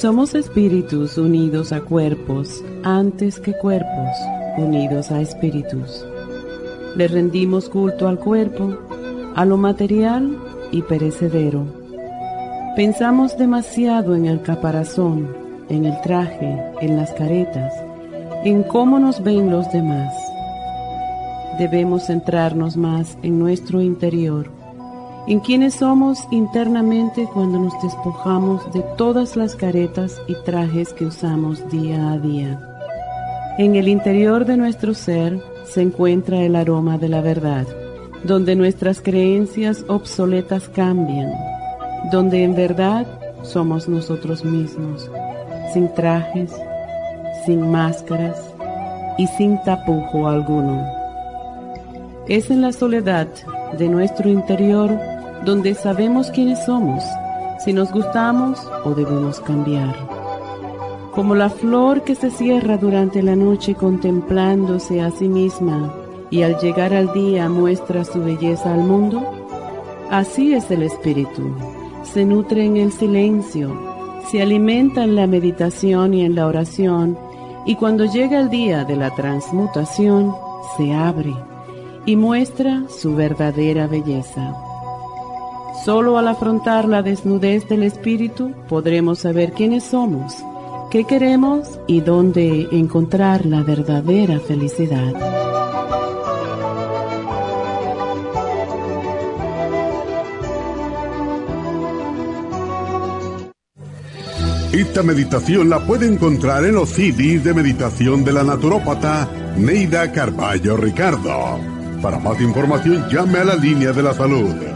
Somos espíritus unidos a cuerpos antes que cuerpos unidos a espíritus. Le rendimos culto al cuerpo, a lo material y perecedero. Pensamos demasiado en el caparazón, en el traje, en las caretas, en cómo nos ven los demás. Debemos centrarnos más en nuestro interior en quienes somos internamente cuando nos despojamos de todas las caretas y trajes que usamos día a día. En el interior de nuestro ser se encuentra el aroma de la verdad, donde nuestras creencias obsoletas cambian, donde en verdad somos nosotros mismos, sin trajes, sin máscaras y sin tapujo alguno. Es en la soledad de nuestro interior donde sabemos quiénes somos, si nos gustamos o debemos cambiar. Como la flor que se cierra durante la noche contemplándose a sí misma y al llegar al día muestra su belleza al mundo, así es el espíritu. Se nutre en el silencio, se alimenta en la meditación y en la oración, y cuando llega el día de la transmutación, se abre y muestra su verdadera belleza. Solo al afrontar la desnudez del espíritu podremos saber quiénes somos, qué queremos y dónde encontrar la verdadera felicidad. Esta meditación la puede encontrar en los CDs de meditación de la naturópata Neida Carballo Ricardo. Para más información llame a la línea de la salud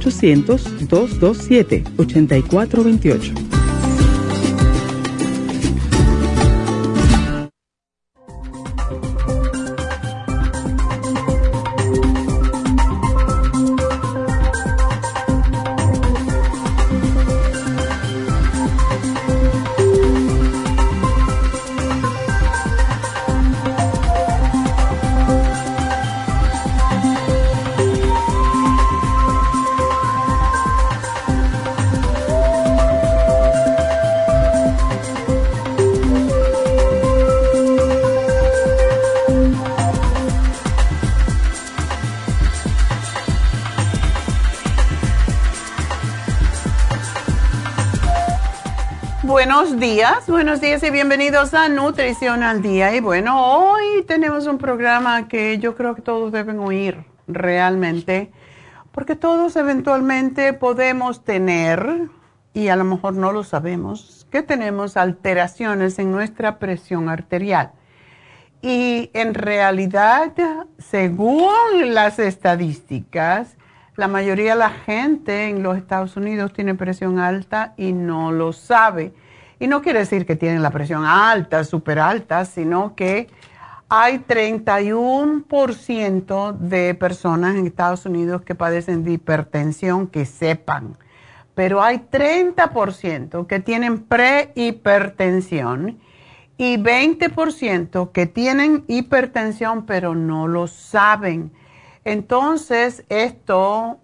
1-800-227-8428. Buenos días y bienvenidos a Nutrición al Día. Y bueno, hoy tenemos un programa que yo creo que todos deben oír realmente, porque todos eventualmente podemos tener, y a lo mejor no lo sabemos, que tenemos alteraciones en nuestra presión arterial. Y en realidad, según las estadísticas, la mayoría de la gente en los Estados Unidos tiene presión alta y no lo sabe. Y no quiere decir que tienen la presión alta, súper alta, sino que hay 31% de personas en Estados Unidos que padecen de hipertensión, que sepan, pero hay 30% que tienen prehipertensión y 20% que tienen hipertensión pero no lo saben. Entonces, esto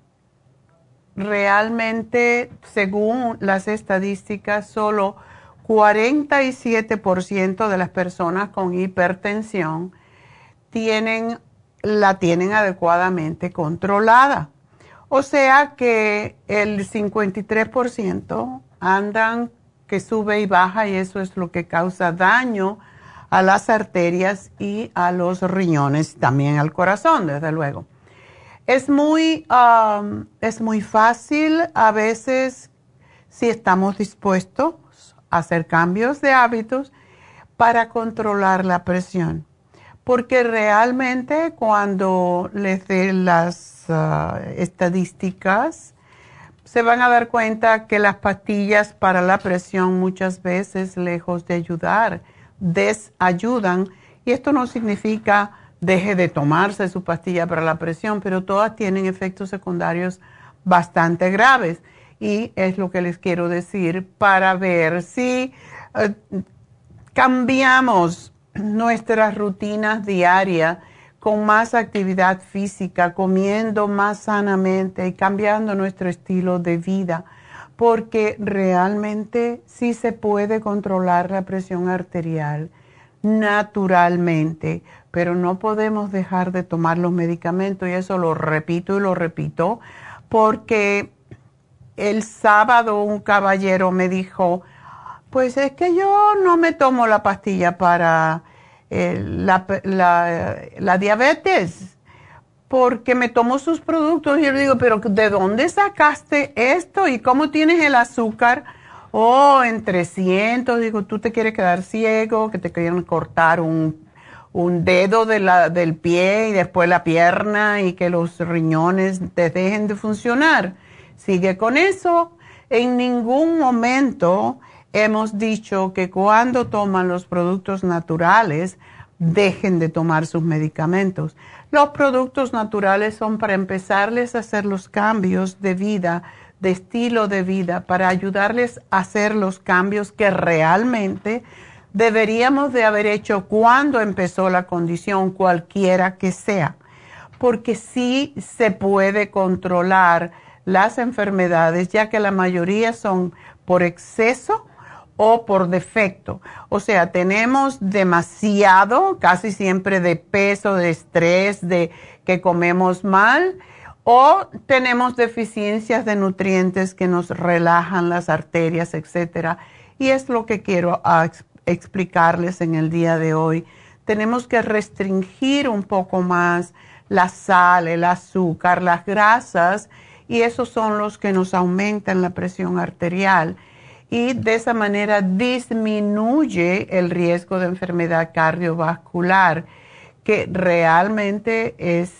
realmente, según las estadísticas, solo 47% de las personas con hipertensión tienen, la tienen adecuadamente controlada. O sea que el 53% andan que sube y baja y eso es lo que causa daño a las arterias y a los riñones, también al corazón, desde luego. Es muy, um, es muy fácil a veces si estamos dispuestos hacer cambios de hábitos para controlar la presión. Porque realmente cuando les dé las uh, estadísticas, se van a dar cuenta que las pastillas para la presión muchas veces, lejos de ayudar, desayudan. Y esto no significa deje de tomarse su pastilla para la presión, pero todas tienen efectos secundarios bastante graves. Y es lo que les quiero decir para ver si eh, cambiamos nuestras rutinas diarias con más actividad física, comiendo más sanamente y cambiando nuestro estilo de vida, porque realmente sí se puede controlar la presión arterial naturalmente, pero no podemos dejar de tomar los medicamentos y eso lo repito y lo repito, porque el sábado un caballero me dijo, pues es que yo no me tomo la pastilla para eh, la, diabetes porque me tomo sus productos y yo le digo, pero ¿de dónde sacaste esto? ¿Y cómo tienes el azúcar? Oh, en 300, digo, tú te quieres quedar ciego, que te quieren cortar un, dedo del pie y después la pierna y que los riñones te dejen de funcionar. Sigue con eso. En ningún momento hemos dicho que cuando toman los productos naturales, dejen de tomar sus medicamentos. Los productos naturales son para empezarles a hacer los cambios de vida, de estilo de vida, para ayudarles a hacer los cambios que realmente deberíamos de haber hecho cuando empezó la condición, cualquiera que sea, porque sí se puede controlar las enfermedades, ya que la mayoría son por exceso o por defecto. O sea, tenemos demasiado, casi siempre de peso, de estrés, de que comemos mal, o tenemos deficiencias de nutrientes que nos relajan las arterias, etcétera. Y es lo que quiero explicarles en el día de hoy. Tenemos que restringir un poco más la sal, el azúcar, las grasas, y esos son los que nos aumentan la presión arterial. Y de esa manera disminuye el riesgo de enfermedad cardiovascular, que realmente es,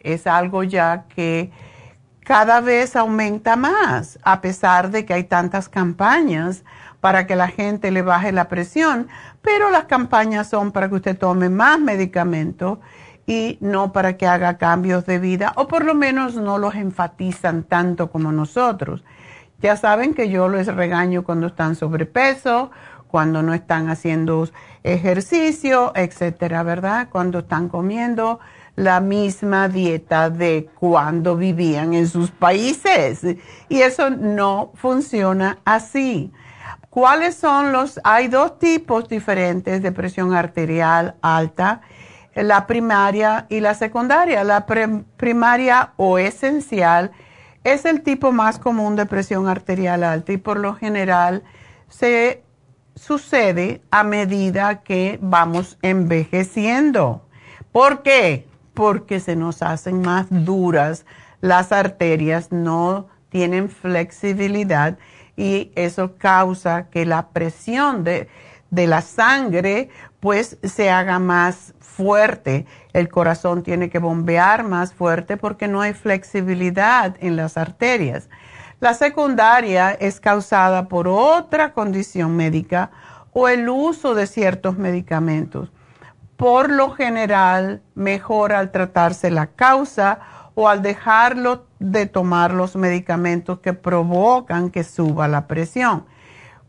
es algo ya que cada vez aumenta más, a pesar de que hay tantas campañas para que la gente le baje la presión, pero las campañas son para que usted tome más medicamentos y no para que haga cambios de vida, o por lo menos no los enfatizan tanto como nosotros. Ya saben que yo les regaño cuando están sobrepeso, cuando no están haciendo ejercicio, etcétera, ¿verdad? Cuando están comiendo la misma dieta de cuando vivían en sus países. Y eso no funciona así. ¿Cuáles son los? Hay dos tipos diferentes de presión arterial alta, la primaria y la secundaria. La primaria o esencial es el tipo más común de presión arterial alta y por lo general se sucede a medida que vamos envejeciendo. ¿Por qué? Porque se nos hacen más duras las arterias, no tienen flexibilidad y eso causa que la presión de, de la sangre pues se haga más fuerte. El corazón tiene que bombear más fuerte porque no hay flexibilidad en las arterias. La secundaria es causada por otra condición médica o el uso de ciertos medicamentos. por lo general mejora al tratarse la causa o al dejarlo de tomar los medicamentos que provocan que suba la presión.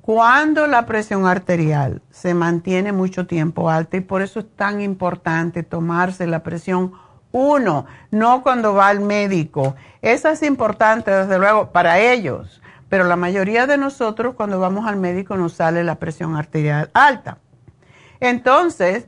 Cuando la presión arterial se mantiene mucho tiempo alta y por eso es tan importante tomarse la presión uno, no cuando va al médico. Esa es importante, desde luego, para ellos, pero la mayoría de nosotros cuando vamos al médico nos sale la presión arterial alta. Entonces,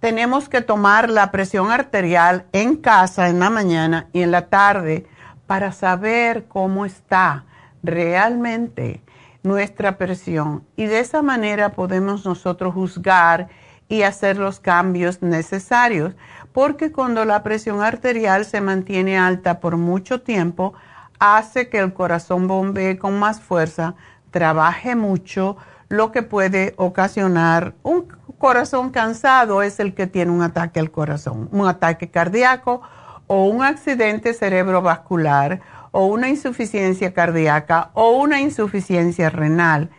tenemos que tomar la presión arterial en casa en la mañana y en la tarde para saber cómo está realmente nuestra presión. Y de esa manera podemos nosotros juzgar y hacer los cambios necesarios. Porque cuando la presión arterial se mantiene alta por mucho tiempo, hace que el corazón bombee con más fuerza, trabaje mucho, lo que puede ocasionar un corazón cansado es el que tiene un ataque al corazón, un ataque cardíaco o un accidente cerebrovascular o una insuficiencia cardíaca o una insuficiencia renal.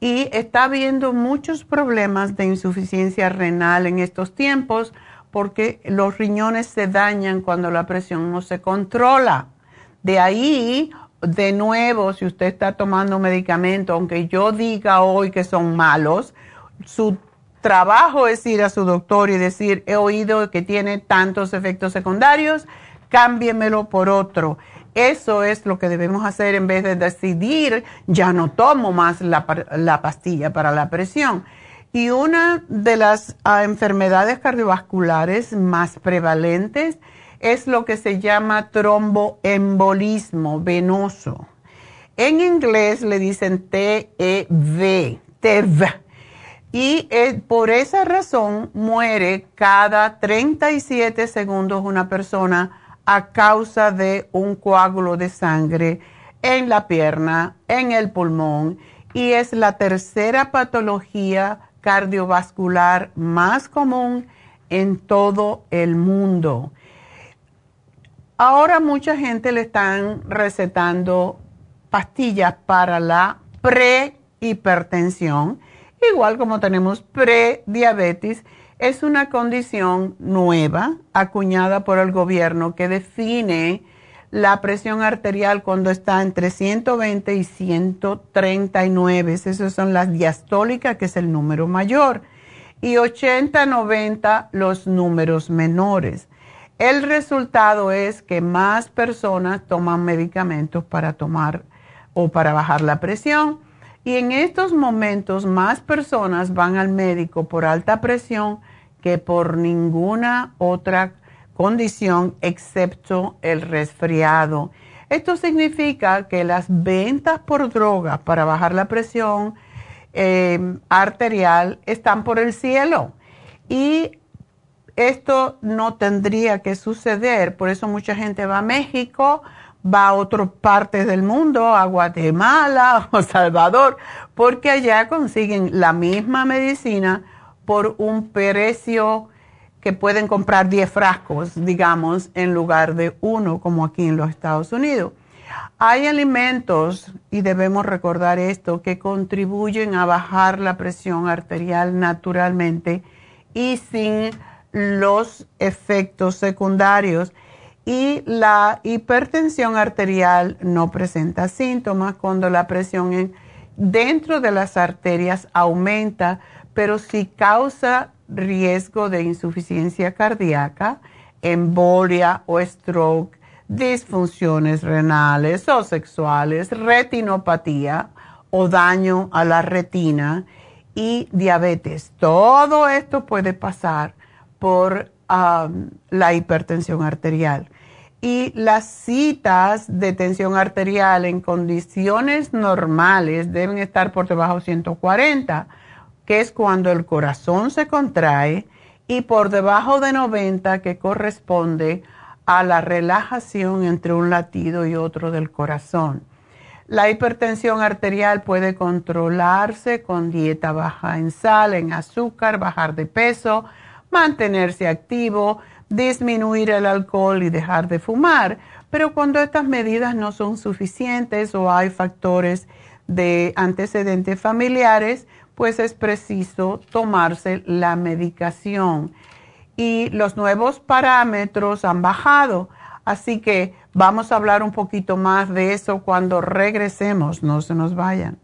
Y está habiendo muchos problemas de insuficiencia renal en estos tiempos porque los riñones se dañan cuando la presión no se controla. De ahí, de nuevo, si usted está tomando medicamentos, aunque yo diga hoy que son malos, su trabajo es ir a su doctor y decir, he oído que tiene tantos efectos secundarios, cámbiemelo por otro. Eso es lo que debemos hacer en vez de decidir, ya no tomo más la, pastilla para la presión. Y una de las ah, enfermedades cardiovasculares más prevalentes es lo que se llama tromboembolismo venoso. En inglés le dicen TEV, TEV y eh, por esa razón muere cada 37 segundos una persona a causa de un coágulo de sangre en la pierna, en el pulmón, y es la tercera patología cardiovascular más común en todo el mundo. Ahora mucha gente le están recetando pastillas para la prehipertensión igual como tenemos prediabetes, es una condición nueva acuñada por el gobierno que define la presión arterial cuando está entre 120 y 139. Esas son las diastólicas, que es el número mayor, y 80, 90 los números menores. El resultado es que más personas toman medicamentos para tomar o para bajar la presión y en estos momentos más personas van al médico por alta presión que por ninguna otra condición excepto el resfriado. Esto significa que las ventas por droga para bajar la presión eh, arterial están por el cielo. Y esto no tendría que suceder, por eso mucha gente va a México va a otras partes del mundo, a Guatemala o Salvador, porque allá consiguen la misma medicina por un precio que pueden comprar 10 frascos, digamos, en lugar de uno, como aquí en los Estados Unidos. Hay alimentos, y debemos recordar esto, que contribuyen a bajar la presión arterial naturalmente y sin los efectos secundarios y la hipertensión arterial no presenta síntomas cuando la presión dentro de las arterias aumenta, pero sí causa riesgo de insuficiencia cardíaca, embolia o stroke, disfunciones renales o sexuales, retinopatía o daño a la retina y diabetes. Todo esto puede pasar por la hipertensión arterial y las citas de tensión arterial en condiciones normales deben estar por debajo de 140, que es cuando el corazón se contrae, y por debajo de 90, que corresponde a la relajación entre un latido y otro del corazón. La hipertensión arterial puede controlarse con dieta baja en sal, en azúcar, bajar de peso, mantenerse activo, disminuir el alcohol y dejar de fumar. Pero cuando estas medidas no son suficientes o hay factores de antecedentes familiares, pues es preciso tomarse la medicación. Y los nuevos parámetros han bajado, así que vamos a hablar un poquito más de eso cuando regresemos, no se nos vayan.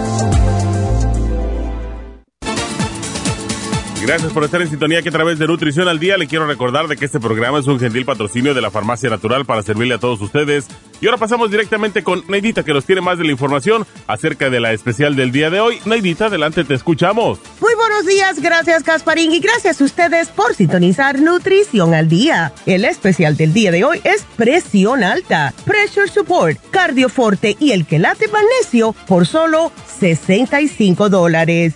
Gracias por estar en sintonía que a través de Nutrición al Día le quiero recordar de que este programa es un gentil patrocinio de la Farmacia Natural para servirle a todos ustedes. Y ahora pasamos directamente con Neidita que nos tiene más de la información acerca de la especial del día de hoy. Neidita, adelante, te escuchamos. Muy buenos días, gracias Casparín y gracias a ustedes por sintonizar Nutrición al Día. El especial del día de hoy es presión alta, pressure support, cardioforte y el quelate magnesio por solo 65 dólares.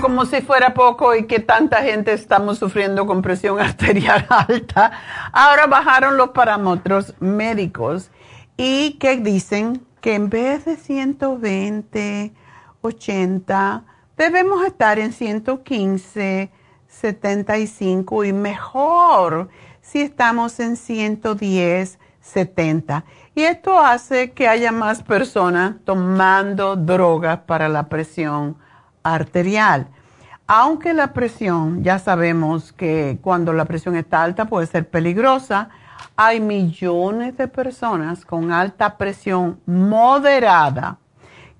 Como si fuera poco y que tanta gente estamos sufriendo con presión arterial alta, ahora bajaron los parámetros médicos y que dicen que en vez de 120, 80, debemos estar en 115, 75 y mejor si estamos en 110, 70. Y esto hace que haya más personas tomando drogas para la presión arterial. Aunque la presión, ya sabemos que cuando la presión está alta puede ser peligrosa, hay millones de personas con alta presión moderada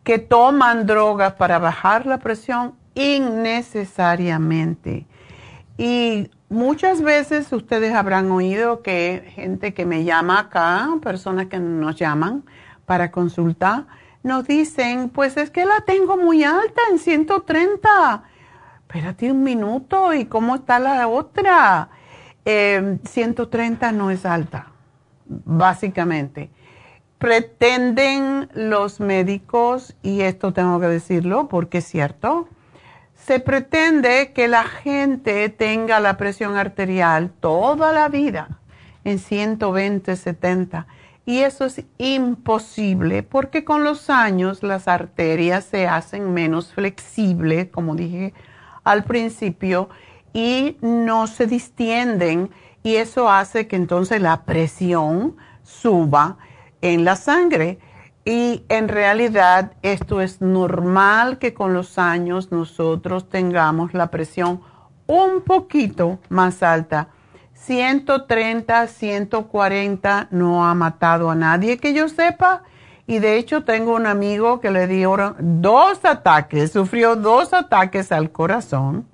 que toman drogas para bajar la presión innecesariamente. Y muchas veces ustedes habrán oído que gente que me llama acá, personas que nos llaman para consultar, nos dicen, pues es que la tengo muy alta en 130. Espérate un minuto, ¿y cómo está la otra? 130 em, no es alta, básicamente. Pretenden los médicos, y esto tengo que decirlo porque es cierto, se pretende que la gente tenga la presión arterial toda la vida en 120, 70 y eso es imposible porque con los años las arterias se hacen menos flexibles, como dije al principio, y no se distienden y eso hace que entonces la presión suba en la sangre. Y en realidad esto es normal que con los años nosotros tengamos la presión un poquito más alta 130, 140 no ha matado a nadie que yo sepa. Y de hecho tengo un amigo que le dio dos ataques, sufrió dos ataques al corazón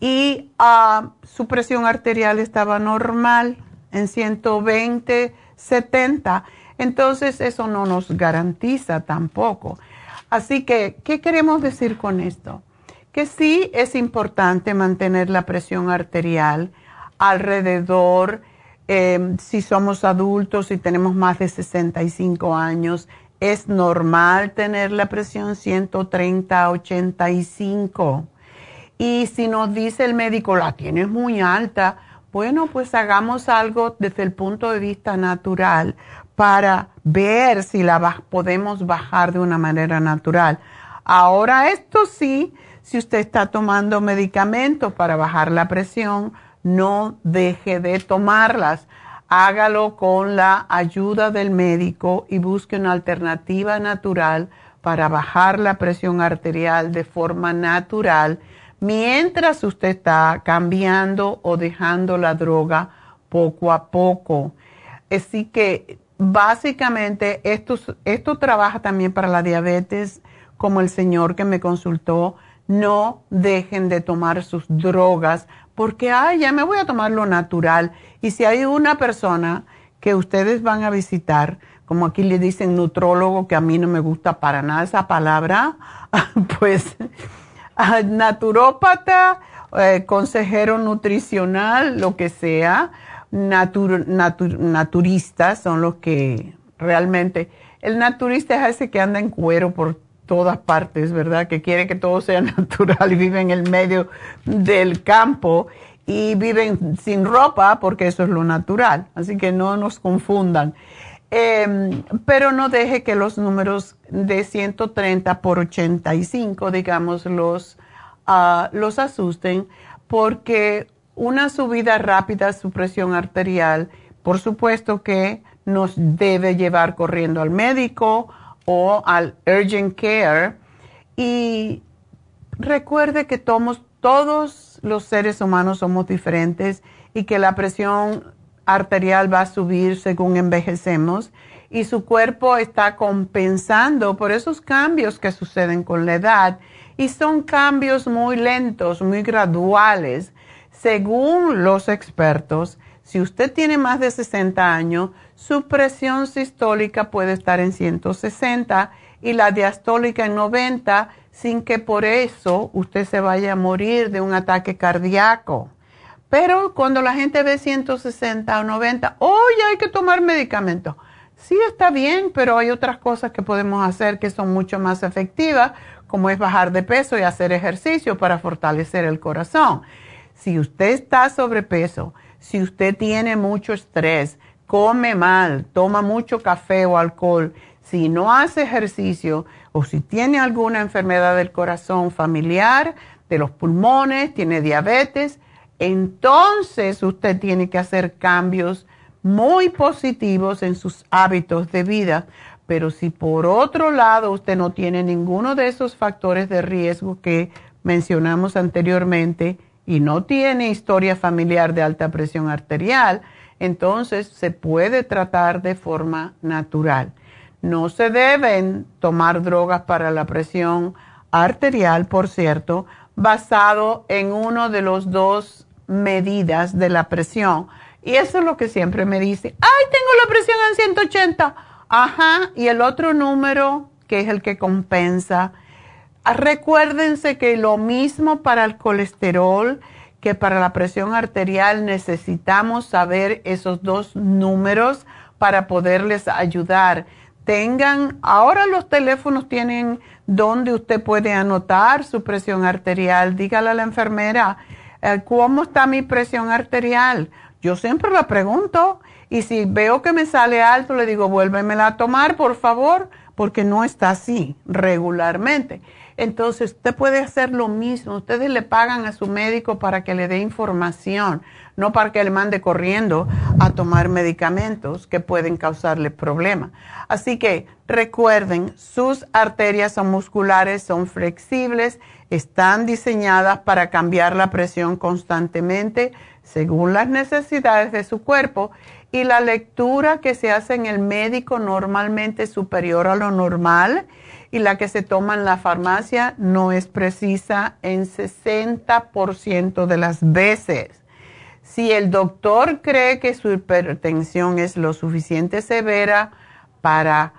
y ah, su presión arterial estaba normal en 120, 70. Entonces eso no nos garantiza tampoco. Así que, ¿qué queremos decir con esto? Que sí es importante mantener la presión arterial alrededor, em, si somos adultos y tenemos más de 65 años, es normal tener la presión 130, 85. Y si nos dice el médico, la tienes muy alta, bueno, pues hagamos algo desde el punto de vista natural para ver si la podemos bajar de una manera natural. Ahora, esto sí, si usted está tomando medicamentos para bajar la presión, no deje de tomarlas. Hágalo con la ayuda del médico y busque una alternativa natural para bajar la presión arterial de forma natural mientras usted está cambiando o dejando la droga poco a poco. Así que básicamente esto, esto trabaja también para la diabetes, como el señor que me consultó. No dejen de tomar sus drogas porque, ay, ya me voy a tomar lo natural. Y si hay una persona que ustedes van a visitar, como aquí le dicen nutrólogo, que a mí no me gusta para nada esa palabra, pues naturópata, eh, consejero nutricional, lo que sea, naturistas son los que realmente, el naturista es ese que anda en cuero por todas partes, ¿verdad? Que quiere que todo sea natural y vive en el medio del campo y viven sin ropa porque eso es lo natural. Así que no nos confundan. Em, pero no deje que los números de 130 por 85, digamos, los, uh, los asusten, porque una subida rápida a su presión arterial, por supuesto que nos debe llevar corriendo al médico o al urgent care. Y recuerde que todos los seres humanos somos diferentes y que la presión arterial va a subir según envejecemos y su cuerpo está compensando por esos cambios que suceden con la edad y son cambios muy lentos, muy graduales. Según los expertos, si usted tiene más de 60 años, su presión sistólica puede estar en 160 y la diastólica en 90 sin que por eso usted se vaya a morir de un ataque cardíaco. Pero cuando la gente ve 160 o 90, oye, hay que tomar medicamentos. Sí está bien, pero hay otras cosas que podemos hacer que son mucho más efectivas, como es bajar de peso y hacer ejercicio para fortalecer el corazón. Si usted está sobrepeso, si usted tiene mucho estrés, come mal, toma mucho café o alcohol, si no hace ejercicio o si tiene alguna enfermedad del corazón familiar, de los pulmones, tiene diabetes, entonces usted tiene que hacer cambios muy positivos en sus hábitos de vida. Pero si por otro lado usted no tiene ninguno de esos factores de riesgo que mencionamos anteriormente y no tiene historia familiar de alta presión arterial, entonces se puede tratar de forma natural. No se deben tomar drogas para la presión arterial, por cierto, basado en uno de los dos medidas de la presión. Y eso es lo que siempre me dice, ay, tengo la presión en 180. Ajá, y el otro número, que es el que compensa. Recuérdense que lo mismo para el colesterol que para la presión arterial necesitamos saber esos dos números para poderles ayudar. Tengan, ahora los teléfonos tienen donde usted puede anotar su presión arterial. Dígale a la enfermera, eh, ¿cómo está mi presión arterial? Yo siempre la pregunto y si veo que me sale alto, le digo, vuélvemela a tomar, por favor, porque no está así regularmente. Entonces, usted puede hacer lo mismo. Ustedes le pagan a su médico para que le dé información, no para que le mande corriendo a tomar medicamentos que pueden causarle problemas. Así que recuerden, sus arterias son musculares, son flexibles están diseñadas para cambiar la presión constantemente según las necesidades de su cuerpo y la lectura que se hace en el médico normalmente es superior a lo normal y la que se toma en la farmacia no es precisa en 60% de las veces. Si el doctor cree que su hipertensión es lo suficiente severa para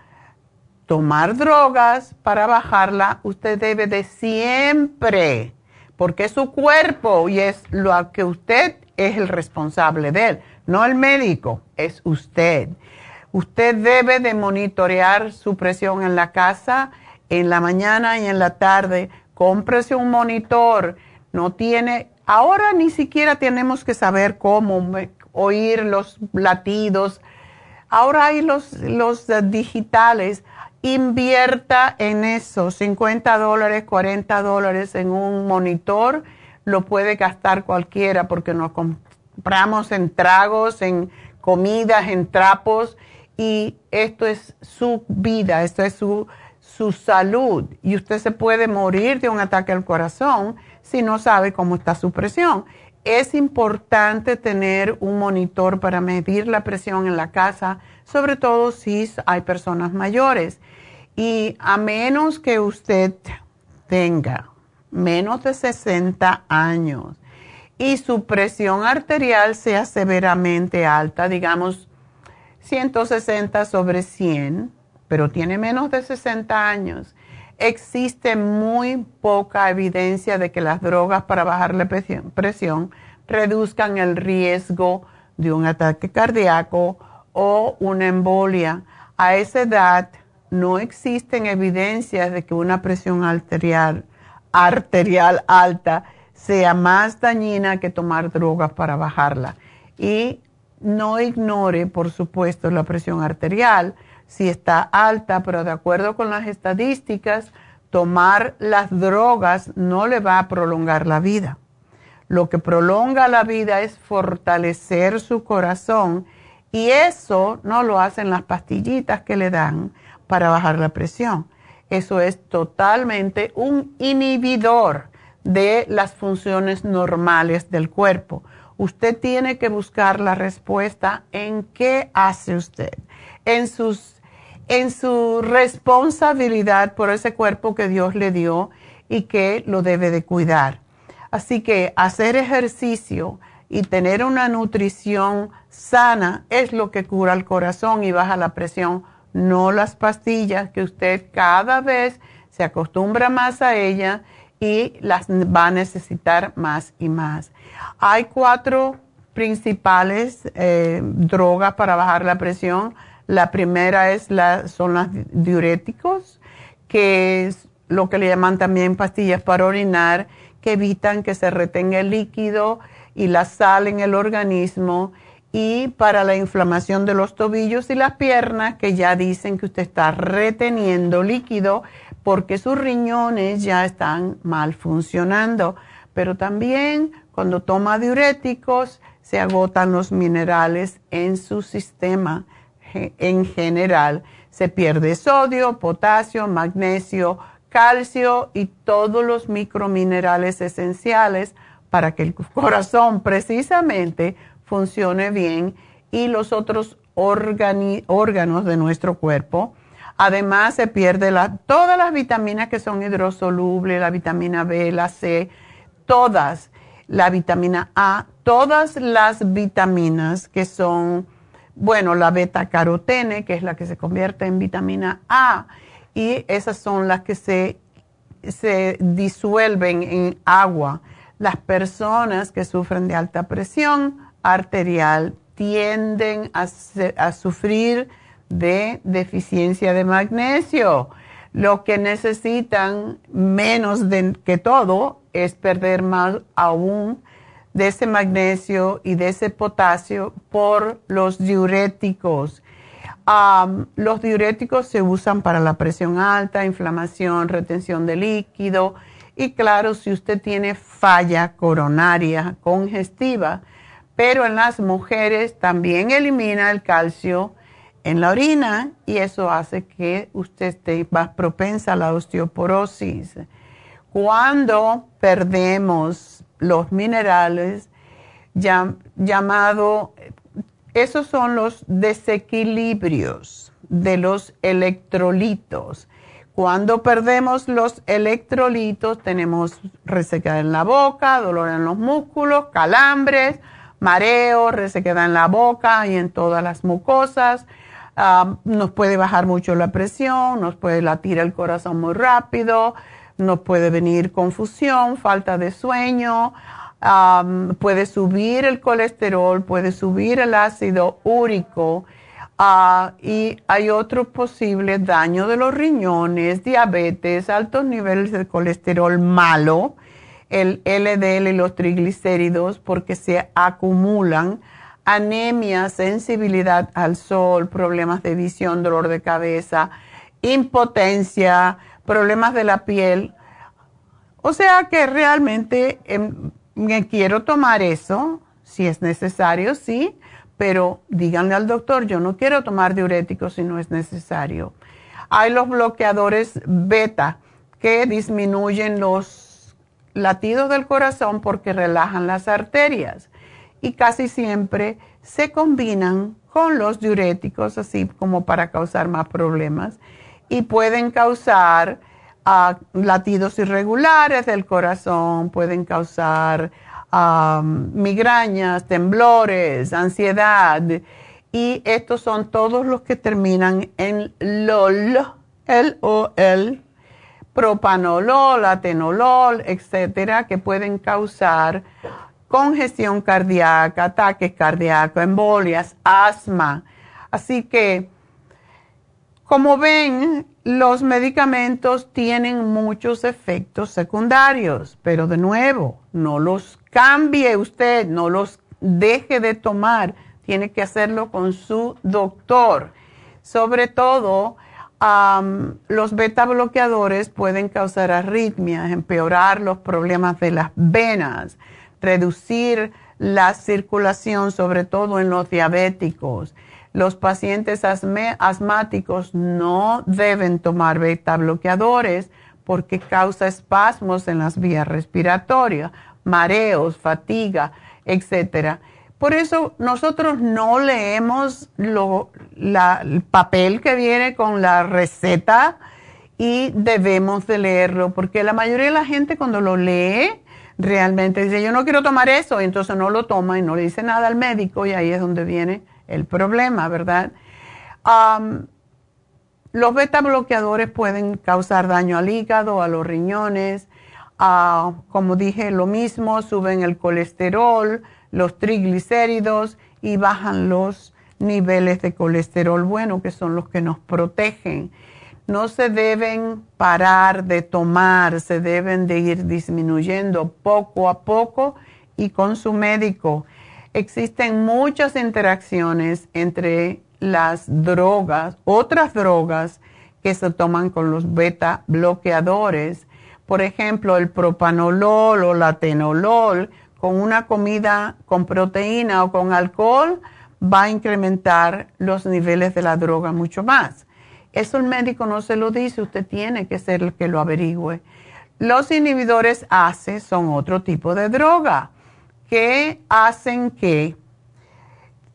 tomar drogas para bajarla, usted debe de siempre, porque es su cuerpo y es lo que usted es el responsable de él, no el médico, es usted. Usted debe de monitorear su presión en la casa en la mañana y en la tarde. Cómprese un monitor. No tiene, ahora ni siquiera tenemos que saber cómo oír los latidos. Ahora hay los, los digitales. Invierta en eso, 50 dólares, 40 dólares en un monitor. Lo puede gastar cualquiera porque nos compramos en tragos, en comidas, en trapos y esto es su vida, esto es su, su salud y usted se puede morir de un ataque al corazón si no sabe cómo está su presión. Es importante tener un monitor para medir la presión en la casa, sobre todo si hay personas mayores. Y a menos que usted tenga menos de 60 años y su presión arterial sea severamente alta, digamos 160 sobre 100, pero tiene menos de 60 años, existe muy poca evidencia de que las drogas para bajar la presión, reduzcan el riesgo de un ataque cardíaco o una embolia. A esa edad no existen evidencias de que una presión arterial, arterial alta sea más dañina que tomar drogas para bajarla. Y no ignore, por supuesto, la presión arterial si está alta, pero de acuerdo con las estadísticas, tomar las drogas no le va a prolongar la vida. Lo que prolonga la vida es fortalecer su corazón y eso no lo hacen las pastillitas que le dan para bajar la presión. Eso es totalmente un inhibidor de las funciones normales del cuerpo usted tiene que buscar la respuesta en qué hace usted, en, sus, en su responsabilidad por ese cuerpo que Dios le dio y que lo debe de cuidar. Así que hacer ejercicio y tener una nutrición sana es lo que cura el corazón y baja la presión, no las pastillas que usted cada vez se acostumbra más a ellas y las va a necesitar más y más. Hay cuatro principales eh, drogas para bajar la presión. La primera es la, son los diuréticos, que es lo que le llaman también pastillas para orinar, que evitan que se retenga el líquido y la sal en el organismo. Y para la inflamación de los tobillos y las piernas, que ya dicen que usted está reteniendo líquido porque sus riñones ya están mal funcionando. Pero también cuando toma diuréticos se agotan los minerales en su sistema en general. Se pierde sodio, potasio, magnesio, calcio y todos los microminerales esenciales para que el corazón precisamente funcione bien y los otros órganos de nuestro cuerpo Además, se pierde todas las vitaminas que son hidrosolubles, la vitamina B, la C, todas, la vitamina A, todas las vitaminas que son, bueno, la beta carotene, que es la que se convierte en vitamina A, y esas son las que se, se disuelven en agua. Las personas que sufren de alta presión arterial tienden a, a sufrir de deficiencia de magnesio. Lo que necesitan menos de, que todo es perder más aún de ese magnesio y de ese potasio por los diuréticos. los diuréticos se usan para la presión alta, inflamación, retención de líquido y claro, si usted tiene falla coronaria congestiva, pero en las mujeres también elimina el calcio en la orina y eso hace que usted esté más propensa a la osteoporosis. Cuando perdemos los minerales, llamado, esos son los desequilibrios de los electrolitos. Cuando perdemos los electrolitos, tenemos resequedad en la boca, dolor en los músculos, calambres, mareo, resequedad en la boca y en todas las mucosas. Ah, nos puede bajar mucho la presión, nos puede latir el corazón muy rápido, nos puede venir confusión, falta de sueño, puede subir el colesterol, puede subir el ácido úrico ah, y hay otro posible daño de los riñones, diabetes, altos niveles de colesterol malo, el LDL y los triglicéridos porque se acumulan, anemia, sensibilidad al sol, problemas de visión, dolor de cabeza, impotencia, problemas de la piel. O sea que realmente em, me quiero tomar eso, si es necesario, sí, pero díganle al doctor, yo no quiero tomar diuréticos si no es necesario. Hay los bloqueadores beta que disminuyen los latidos del corazón porque relajan las arterias y casi siempre se combinan con los diuréticos, así como para causar más problemas, y pueden causar latidos irregulares del corazón, pueden causar migrañas, temblores, ansiedad. Y estos son todos los que terminan en LOL, L o L, propanolol, atenolol, etcétera, que pueden causar congestión cardíaca, ataques cardíacos, embolias, asma. Así que, como ven, los medicamentos tienen muchos efectos secundarios, pero de nuevo, no los cambie usted, no los deje de tomar, tiene que hacerlo con su doctor. Sobre todo, los beta bloqueadores pueden causar arritmias, empeorar los problemas de las venas, reducir la circulación, sobre todo en los diabéticos los pacientes asmáticos no deben tomar beta bloqueadores porque causa espasmos en las vías respiratorias, mareos, fatiga, etc. Por eso nosotros no leemos el papel que viene con la receta y debemos de leerlo porque la mayoría de la gente cuando lo lee realmente dice yo no quiero tomar eso y entonces no lo toma y no le dice nada al médico y ahí es donde viene el problema, ¿verdad? los beta bloqueadores pueden causar daño al hígado, a los riñones. Como dije, lo mismo, suben el colesterol, los triglicéridos y bajan los niveles de colesterol bueno, que son los que nos protegen. No se deben parar de tomar, se deben de ir disminuyendo poco a poco y con su médico existen muchas interacciones entre las drogas, otras drogas que se toman con los beta bloqueadores. Por ejemplo, el propanolol o la tenolol con una comida con proteína o con alcohol va a incrementar los niveles de la droga mucho más. Eso el médico no se lo dice, usted tiene que ser el que lo averigüe. Los inhibidores ACE son otro tipo de droga que hacen que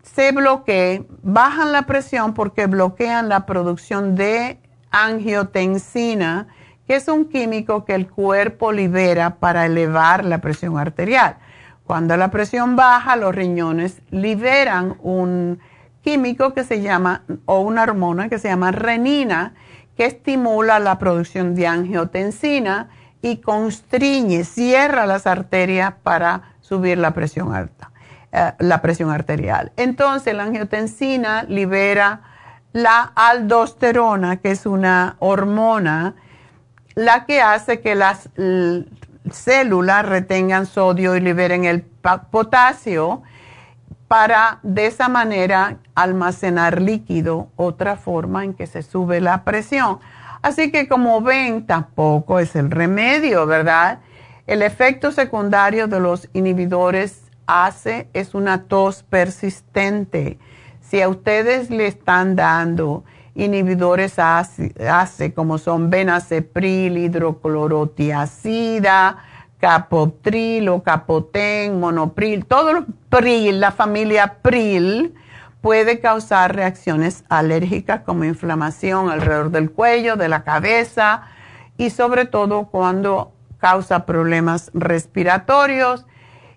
se bloquee, bajan la presión porque bloquean la producción de angiotensina, que es un químico que el cuerpo libera para elevar la presión arterial. Cuando la presión baja, los riñones liberan un químico que se llama, o una hormona que se llama renina, que estimula la producción de angiotensina y constriñe, cierra las arterias para subir la presión alta, eh, la presión arterial. Entonces, la angiotensina libera la aldosterona, que es una hormona, la que hace que las células retengan sodio y liberen el potasio para de esa manera almacenar líquido, otra forma en que se sube la presión. Así que como ven, tampoco es el remedio, ¿verdad? El efecto secundario de los inhibidores ACE es una tos persistente. Si a ustedes le están dando inhibidores ACE, como son benacepril, hidroclorotiacida, capotril o capotén, monopril, todo los pril, la familia pril, puede causar reacciones alérgicas como inflamación alrededor del cuello, de la cabeza y sobre todo cuando causa problemas respiratorios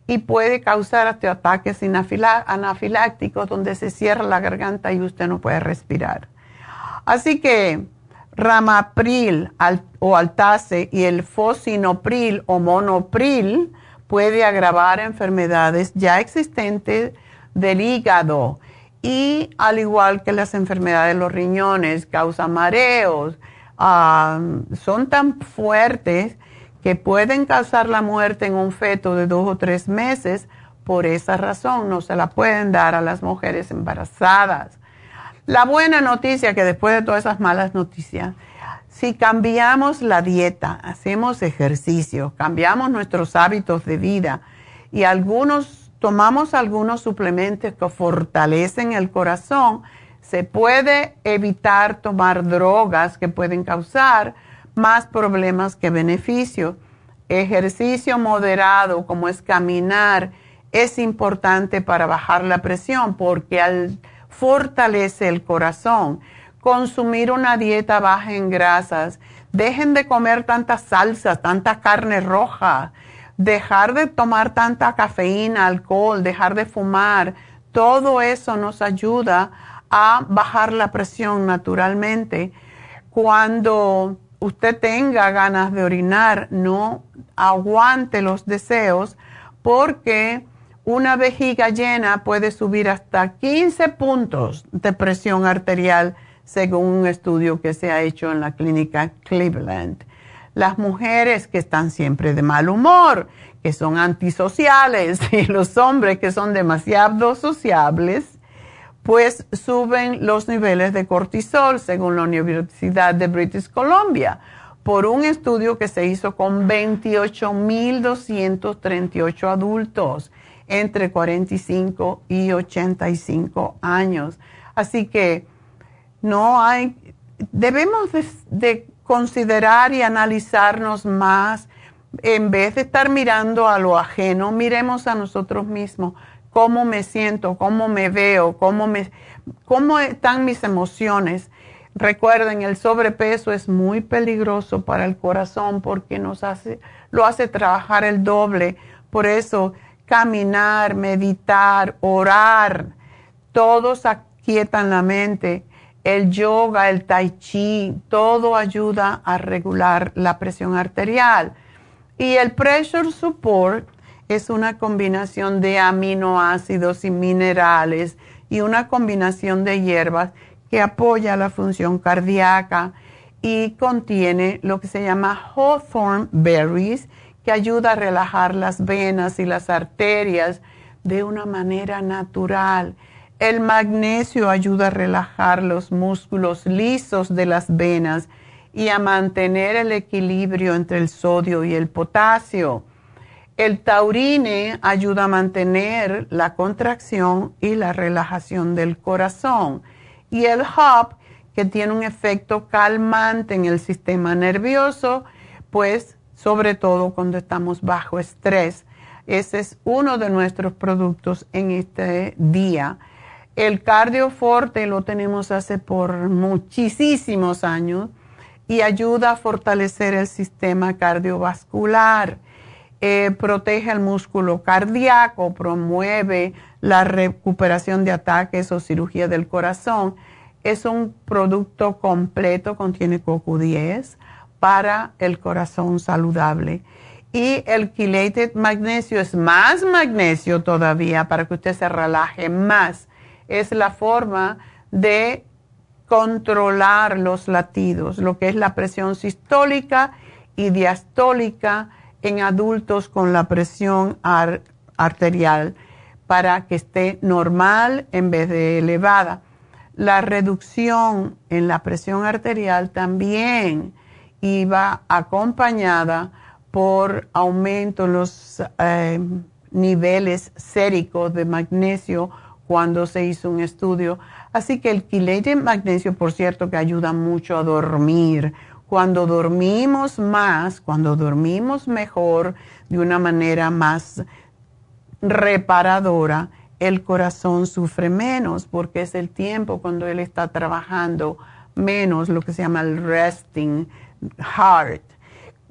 y puede causar hasta ataques anafilácticos donde se cierra la garganta y usted no puede respirar. Así que ramapril o altase y el fosinopril o monopril puede agravar enfermedades ya existentes del hígado y al igual que las enfermedades de los riñones, causan mareos, son tan fuertes que pueden causar la muerte en un feto de dos o tres meses. Por esa razón no se la pueden dar a las mujeres embarazadas. La buena noticia que después de todas esas malas noticias, si cambiamos la dieta, hacemos ejercicio, cambiamos nuestros hábitos de vida y algunos tomamos algunos suplementos que fortalecen el corazón, se puede evitar tomar drogas que pueden causar más problemas que beneficios. Ejercicio moderado como es caminar es importante para bajar la presión porque al fortalece el corazón. Consumir una dieta baja en grasas. Dejen de comer tantas salsas, tanta carne roja. Dejar de tomar tanta cafeína, alcohol, dejar de fumar. Todo eso nos ayuda a bajar la presión naturalmente. Cuando usted tenga ganas de orinar, no aguante los deseos porque una vejiga llena puede subir hasta 15 puntos de presión arterial según un estudio que se ha hecho en la clínica Cleveland. Las mujeres que están siempre de mal humor, que son antisociales, y los hombres que son demasiado sociables, pues suben los niveles de cortisol, según la Universidad de British Columbia, por un estudio que se hizo con 28.238 adultos entre 45 y 85 años. Así que no hay, debemos de, considerar y analizarnos más en vez de estar mirando a lo ajeno, miremos a nosotros mismos cómo me siento, cómo me veo, cómo, me, cómo están mis emociones. Recuerden, el sobrepeso es muy peligroso para el corazón porque nos hace, lo hace trabajar el doble. Por eso, caminar, meditar, orar, todos aquietan la mente. El yoga, el tai chi, todo ayuda a regular la presión arterial. Y el pressure support es una combinación de aminoácidos y minerales y una combinación de hierbas que apoya la función cardíaca y contiene lo que se llama hawthorn berries, que ayuda a relajar las venas y las arterias de una manera natural. El magnesio ayuda a relajar los músculos lisos de las venas y a mantener el equilibrio entre el sodio y el potasio. El taurine ayuda a mantener la contracción y la relajación del corazón. Y el hop, que tiene un efecto calmante en el sistema nervioso, pues sobre todo cuando estamos bajo estrés. Ese es uno de nuestros productos en este día. El cardioforte lo tenemos hace por muchísimos años y ayuda a fortalecer el sistema cardiovascular eh, protege el músculo cardíaco, promueve la recuperación de ataques o cirugía del corazón. Es un producto completo, contiene CoQ10 para el corazón saludable. Y el chelated magnesio es más magnesio todavía para que usted se relaje más. Es la forma de controlar los latidos, lo que es la presión sistólica y diastólica en adultos con la presión arterial para que esté normal en vez de elevada. La reducción en la presión arterial también iba acompañada por aumento en los eh, niveles séricos de magnesio cuando se hizo un estudio. Así que el quilete magnesio, por cierto, que ayuda mucho a dormir, cuando dormimos más, cuando dormimos mejor, de una manera más reparadora, el corazón sufre menos porque es el tiempo cuando él está trabajando menos, lo que se llama el resting heart.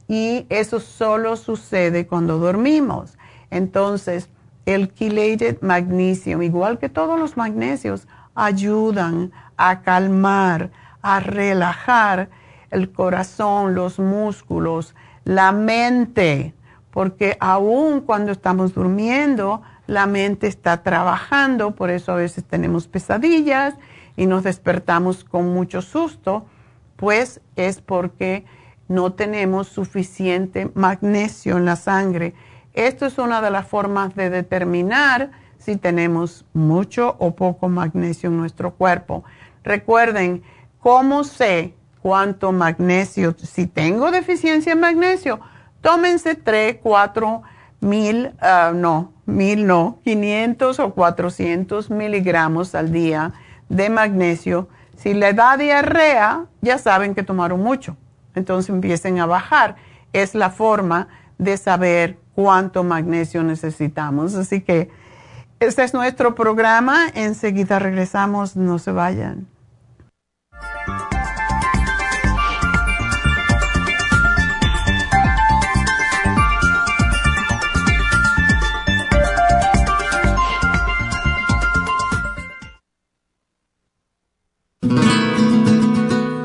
Y eso solo sucede cuando dormimos. Entonces, el chelated magnesium, igual que todos los magnesios, ayudan a calmar, a relajar el corazón, los músculos, la mente, porque aún cuando estamos durmiendo, la mente está trabajando, por eso a veces tenemos pesadillas y nos despertamos con mucho susto, pues es porque no tenemos suficiente magnesio en la sangre. Esto es una de las formas de determinar si tenemos mucho o poco magnesio en nuestro cuerpo. Recuerden, ¿cómo sé cuánto magnesio? Si tengo deficiencia en magnesio, tómense 3, 4 mil, ah, no, mil no, 500 o 400 miligramos al día de magnesio. Si le da diarrea, ya saben que tomaron mucho. Entonces empiecen a bajar. Es la forma de saber cuánto magnesio necesitamos. Así que este es nuestro programa. Enseguida regresamos. No se vayan.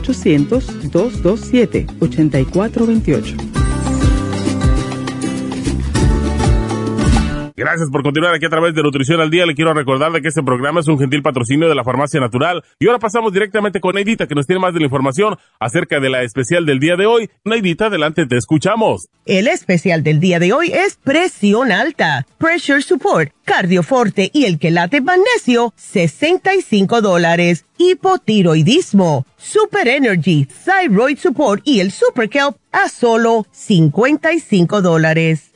1-800-227-8428. Gracias por continuar aquí a través de Nutrición al Día. Le quiero recordar de que este programa es un gentil patrocinio de la Farmacia Natural. Y ahora pasamos directamente con Neidita, que nos tiene más de la información acerca de la especial del día de hoy. Neidita, adelante, te escuchamos. El especial del día de hoy es presión alta, pressure support, cardioforte y el quelate magnesio, 65 dólares. Hipotiroidismo, super energy, thyroid support y el super kelp a solo 55 dólares.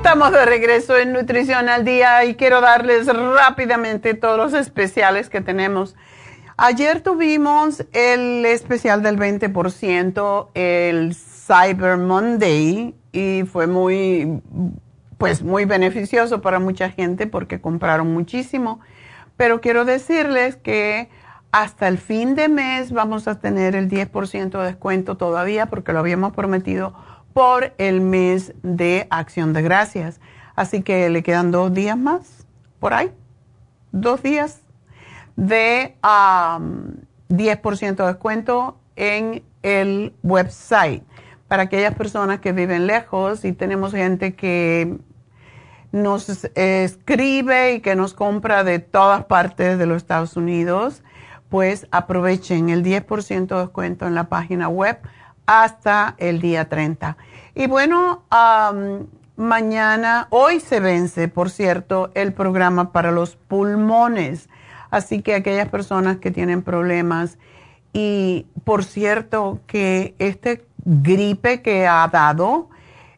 Estamos de regreso en Nutrición al Día y quiero darles rápidamente todos los especiales que tenemos. Ayer tuvimos el especial del 20%, el Cyber Monday, y fue muy, pues muy beneficioso para mucha gente porque compraron muchísimo. Pero quiero decirles que hasta el fin de mes vamos a tener el 10% de descuento todavía porque lo habíamos prometido por el mes de acción de gracias. Así que le quedan dos días más, por ahí, dos días de 10% de descuento en el website para aquellas personas que viven lejos y tenemos gente que nos escribe y que nos compra de todas partes de los Estados Unidos, pues aprovechen el 10% de descuento en la página web hasta el día 30. Y bueno, mañana, hoy se vence, por cierto, el programa para los pulmones. Así que aquellas personas que tienen problemas Y por cierto, que este gripe que ha dado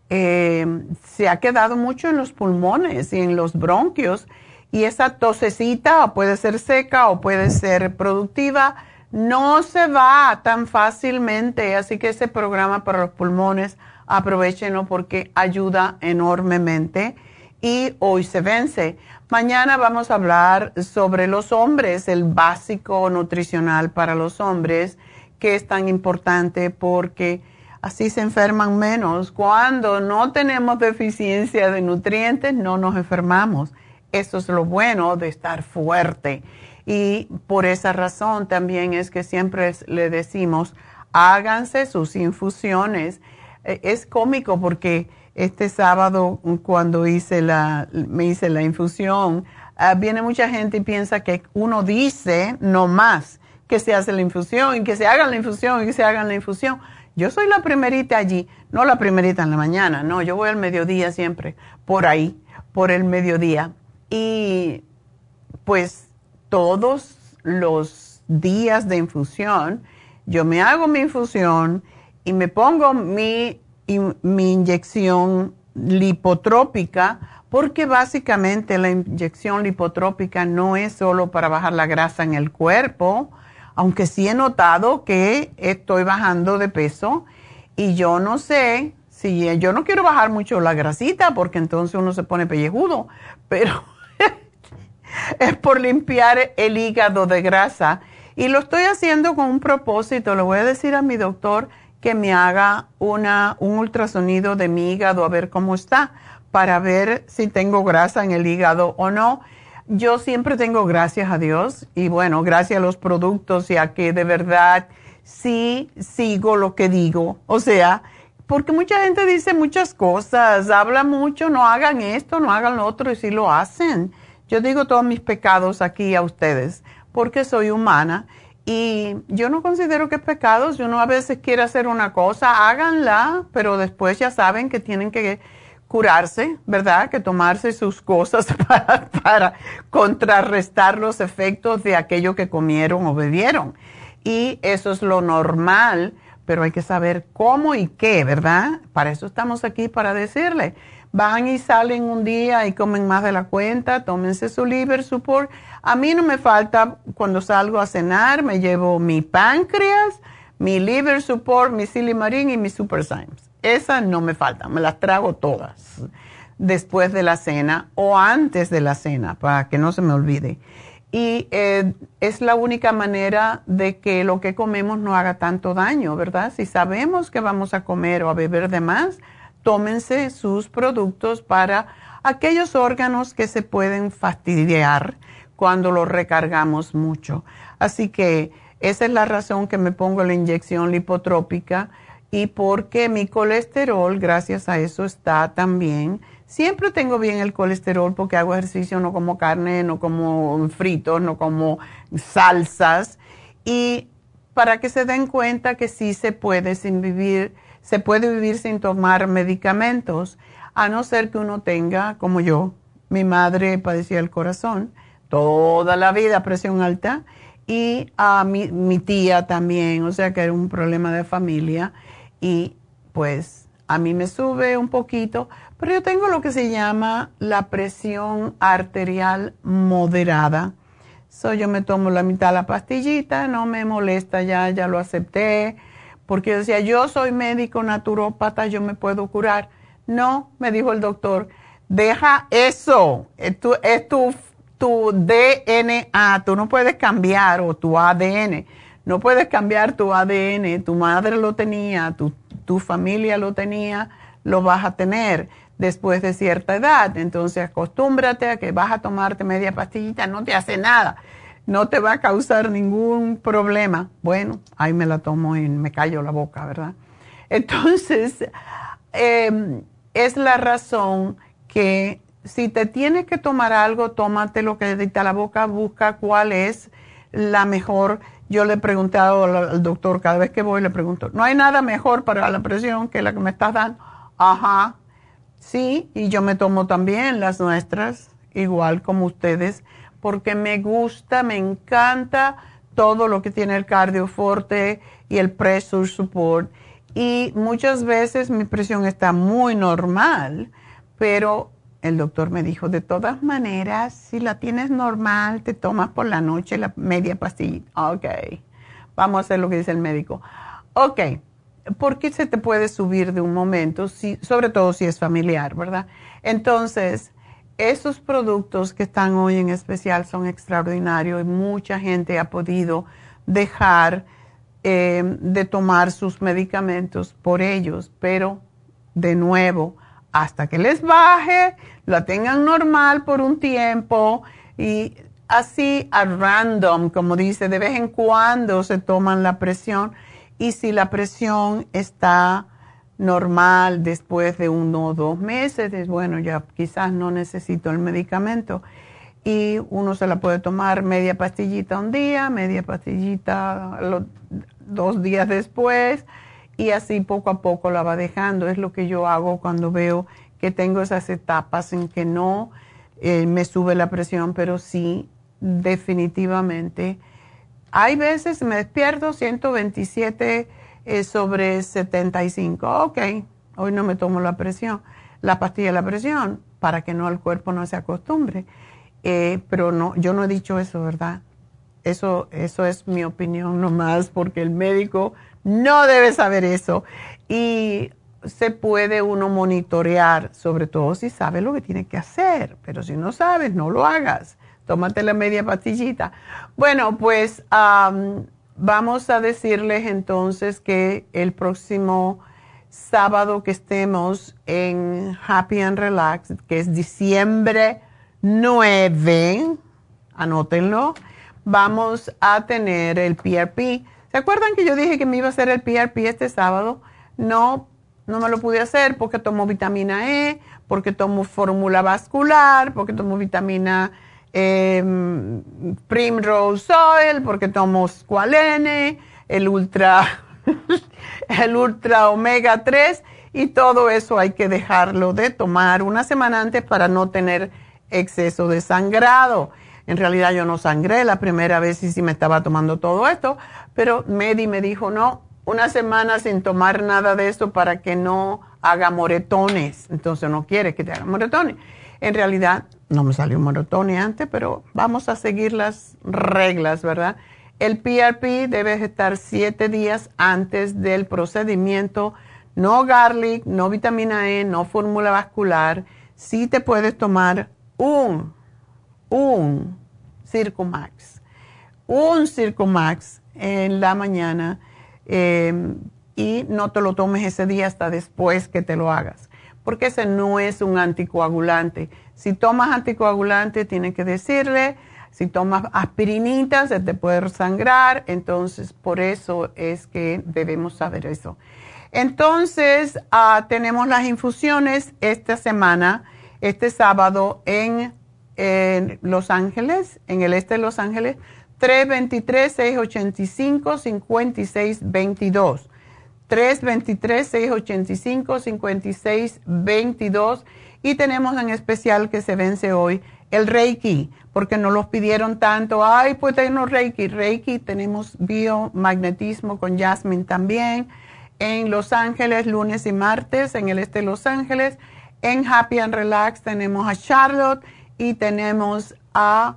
eh, se ha quedado mucho en los pulmones y en los bronquios. Y esa tosecita puede ser seca o puede ser productiva, no se va tan fácilmente. Así que ese programa para los pulmones, aprovechenlo porque ayuda enormemente. Y hoy se vence. Mañana vamos a hablar sobre los hombres, el básico nutricional para los hombres, que es tan importante porque así se enferman menos. Cuando no tenemos deficiencia de nutrientes, no nos enfermamos. Eso es lo bueno de estar fuerte. Y por esa razón también es que siempre le decimos, háganse sus infusiones. E, es cómico porque este sábado cuando hice la, me hice la infusión, ah, viene mucha gente y piensa que uno dice no más que se hace la infusión y que se haga la infusión y que se haga la infusión. Yo soy la primerita allí, no la primerita en la mañana, no, yo voy al mediodía siempre, por ahí, por el mediodía. Y pues todos los días de infusión, yo me hago mi infusión y me pongo mi inyección lipotrópica, porque básicamente la inyección lipotrópica no es solo para bajar la grasa en el cuerpo, aunque sí he notado que estoy bajando de peso y yo no sé si yo no quiero bajar mucho la grasita porque entonces uno se pone pellejudo, pero es por limpiar el hígado de grasa y lo estoy haciendo con un propósito, le voy a decir a mi doctor, que me haga una, un ultrasonido de mi hígado a ver cómo está, para ver si tengo grasa en el hígado o no. Yo siempre tengo gracias a Dios y bueno, gracias a los productos y a que de verdad sí sigo lo que digo. O sea, porque mucha gente dice muchas cosas, habla mucho, no hagan esto, no hagan lo otro y sí lo hacen. Yo digo todos mis pecados aquí a ustedes porque soy humana y yo no considero que es pecado. Si uno a veces quiere hacer una cosa, háganla, pero después ya saben que tienen que curarse, ¿verdad? Que tomarse sus cosas para, para contrarrestar los efectos de aquello que comieron o bebieron. Y eso es lo normal, pero hay que saber cómo y qué, ¿verdad? Para eso estamos aquí, para decirle van y salen un día y comen más de la cuenta, tómense su liver support. A mí no me falta cuando salgo a cenar, me llevo mi páncreas, mi liver support, mi silimarín y mi super Symes. Esas no me faltan, me las trago todas después de la cena o antes de la cena para que no se me olvide. Y eh, es la única manera de que lo que comemos no haga tanto daño, ¿verdad? Si sabemos que vamos a comer o a beber de más, tómense sus productos para aquellos órganos que se pueden fastidiar cuando los recargamos mucho. Así que esa es la razón que me pongo la inyección lipotrópica y porque mi colesterol, gracias a eso, está también. Siempre tengo bien el colesterol porque hago ejercicio, no como carne, no como fritos, no como salsas. Y para que se den cuenta que sí se puede sin vivir se puede vivir sin tomar medicamentos, a no ser que uno tenga, como yo, mi madre padecía el corazón, toda la vida presión alta, y a mi, mi tía también, o sea que era un problema de familia, y pues a mí me sube un poquito, pero yo tengo lo que se llama la presión arterial moderada. So, yo me tomo la mitad de la pastillita, no me molesta ya, ya lo acepté porque decía, yo soy médico naturópata, yo me puedo curar. No, me dijo el doctor, deja eso, es tu, es tu, tu DNA, tú no puedes cambiar, o tu ADN, no puedes cambiar tu ADN, tu madre lo tenía, tu, tu familia lo tenía, lo vas a tener después de cierta edad. Entonces acostúmbrate a que vas a tomarte media pastillita, no te hace nada no te va a causar ningún problema. Bueno, ahí me la tomo y me callo la boca, ¿verdad? Entonces, em, es la razón que si te tienes que tomar algo, tómate lo que dicta la boca, busca cuál es la mejor. Yo le he preguntado al doctor, cada vez que voy le pregunto, ¿no hay nada mejor para la presión que la que me estás dando? Ajá, sí, y yo me tomo también las nuestras, igual como ustedes porque me gusta, me encanta todo lo que tiene el cardioforte y el pressure support. Y muchas veces mi presión está muy normal, pero el doctor me dijo, de todas maneras, si la tienes normal, te tomas por la noche la media pastilla. Ok, vamos a hacer lo que dice el médico. Ok, ¿por qué se te puede subir de un momento? Si, sobre todo si es familiar, ¿verdad? Entonces, esos productos que están hoy en especial son extraordinarios y mucha gente ha podido dejar eh, de tomar sus medicamentos por ellos, pero de nuevo, hasta que les baje, la tengan normal por un tiempo y así a random, como dice, de vez en cuando se toman la presión. Y si la presión está normal después de uno o dos meses, bueno, ya quizás no necesito el medicamento y uno se la puede tomar media pastillita un día, media pastillita dos días después y así poco a poco la va dejando. Es lo que yo hago cuando veo que tengo esas etapas en que no eh, me sube la presión, pero sí definitivamente. Hay veces me despierto 127 eh, sobre 75. Ok, hoy no me tomo la presión, la pastilla de la presión, para que no el cuerpo no se acostumbre. Eh, pero no, yo no he dicho eso, ¿verdad? Eso, eso es mi opinión nomás, porque el médico no debe saber eso. Y se puede uno monitorear, sobre todo si sabe lo que tiene que hacer. Pero si no sabes, no lo hagas. Tómate la media pastillita. Bueno, pues vamos a decirles entonces que el próximo sábado que estemos en Happy and Relax, que es diciembre 9, anótenlo, vamos a tener el PRP ¿Se acuerdan que yo dije que me iba a hacer el PRP este sábado? No, no me lo pude hacer porque tomo vitamina E, porque tomo fórmula vascular, porque tomo vitamina em, Primrose Oil, porque tomo Squalene, el Ultra, el Ultra Omega 3 y todo eso hay que dejarlo de tomar una semana antes para no tener exceso de sangrado. En realidad yo no sangré la primera vez y sí me estaba tomando todo esto, pero Medi me dijo, no, una semana sin tomar nada de esto para que no haga moretones. Entonces no quiere que te haga moretones. En realidad no me salió moretones antes, pero vamos a seguir las reglas, ¿verdad? El PRP debe estar siete días antes del procedimiento. No garlic, no vitamina E, no fórmula vascular. Sí te puedes tomar un, un Circumax. Un Circumax en la mañana em, y no te lo tomes ese día hasta después que te lo hagas, porque ese no es un anticoagulante. Si tomas anticoagulante, tienes que decirle, si tomas aspirinita, se te puede sangrar, entonces por eso es que debemos saber eso. Entonces, ah, tenemos las infusiones esta semana, este sábado en Los Ángeles, en el este de Los Ángeles 323-685-5622. 323-685-5622. Y tenemos en especial que se vence hoy el Reiki, porque nos los pidieron tanto. Ay, pues tenemos Reiki. Reiki, tenemos biomagnetismo con Jasmine también. En Los Ángeles, lunes y martes, en el este de Los Ángeles. En Happy and Relax tenemos a Charlotte y tenemos a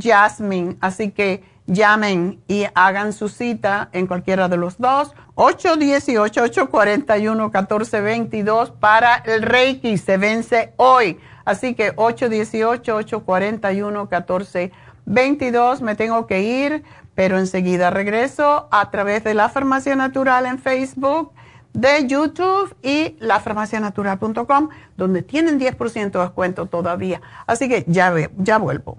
Jasmine. Así que llamen y hagan su cita en cualquiera de los dos. 818-841-1422 para el Reiki. Se vence hoy. Así que 818-841-1422. Me tengo que ir, pero enseguida regreso a través de la Farmacia Natural en Facebook de YouTube y lafarmacianatural.com, donde tienen 10% de descuento todavía. Así que ya, ya vuelvo.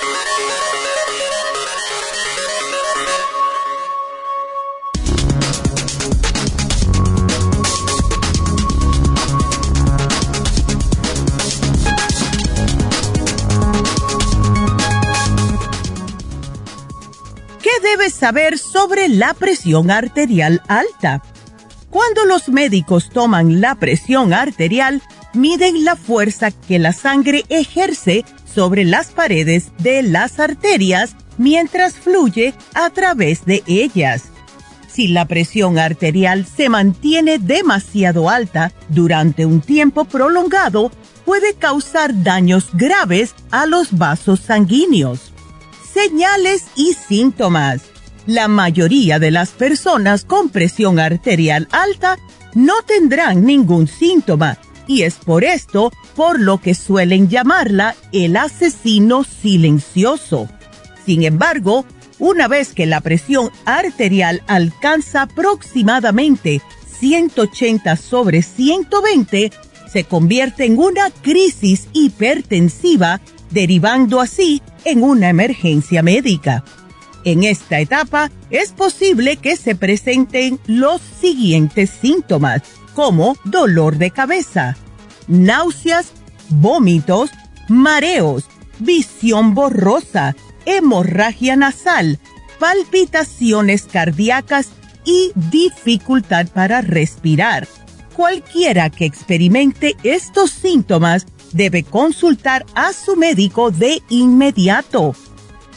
Saber sobre la presión arterial alta? Cuando los médicos toman la presión arterial, miden la fuerza que la sangre ejerce sobre las paredes de las arterias mientras fluye a través de ellas. Si la presión arterial se mantiene demasiado alta durante un tiempo prolongado, puede causar daños graves a los vasos sanguíneos señales y síntomas. La mayoría de las personas con presión arterial alta no tendrán ningún síntoma y es por esto por lo que suelen llamarla el asesino silencioso. Sin embargo, una vez que la presión arterial alcanza aproximadamente 180 sobre 120, se convierte en una crisis hipertensiva derivando así en una emergencia médica. En esta etapa es posible que se presenten los siguientes síntomas, como dolor de cabeza, náuseas, vómitos, mareos, visión borrosa, hemorragia nasal, palpitaciones cardíacas y dificultad para respirar. Cualquiera que experimente estos síntomas debe consultar a su médico de inmediato.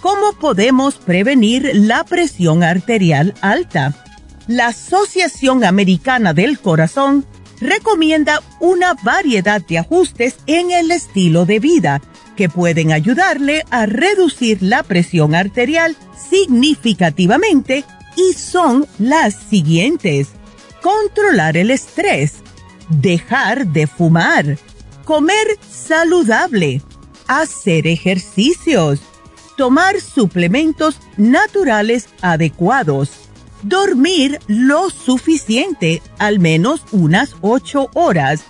¿Cómo podemos prevenir la presión arterial alta? La Asociación Americana del Corazón recomienda una variedad de ajustes en el estilo de vida que pueden ayudarle a reducir la presión arterial significativamente y son las siguientes. Controlar el estrés, dejar de fumar, comer saludable, hacer ejercicios, tomar suplementos naturales adecuados, dormir lo suficiente, al menos unas 8 horas.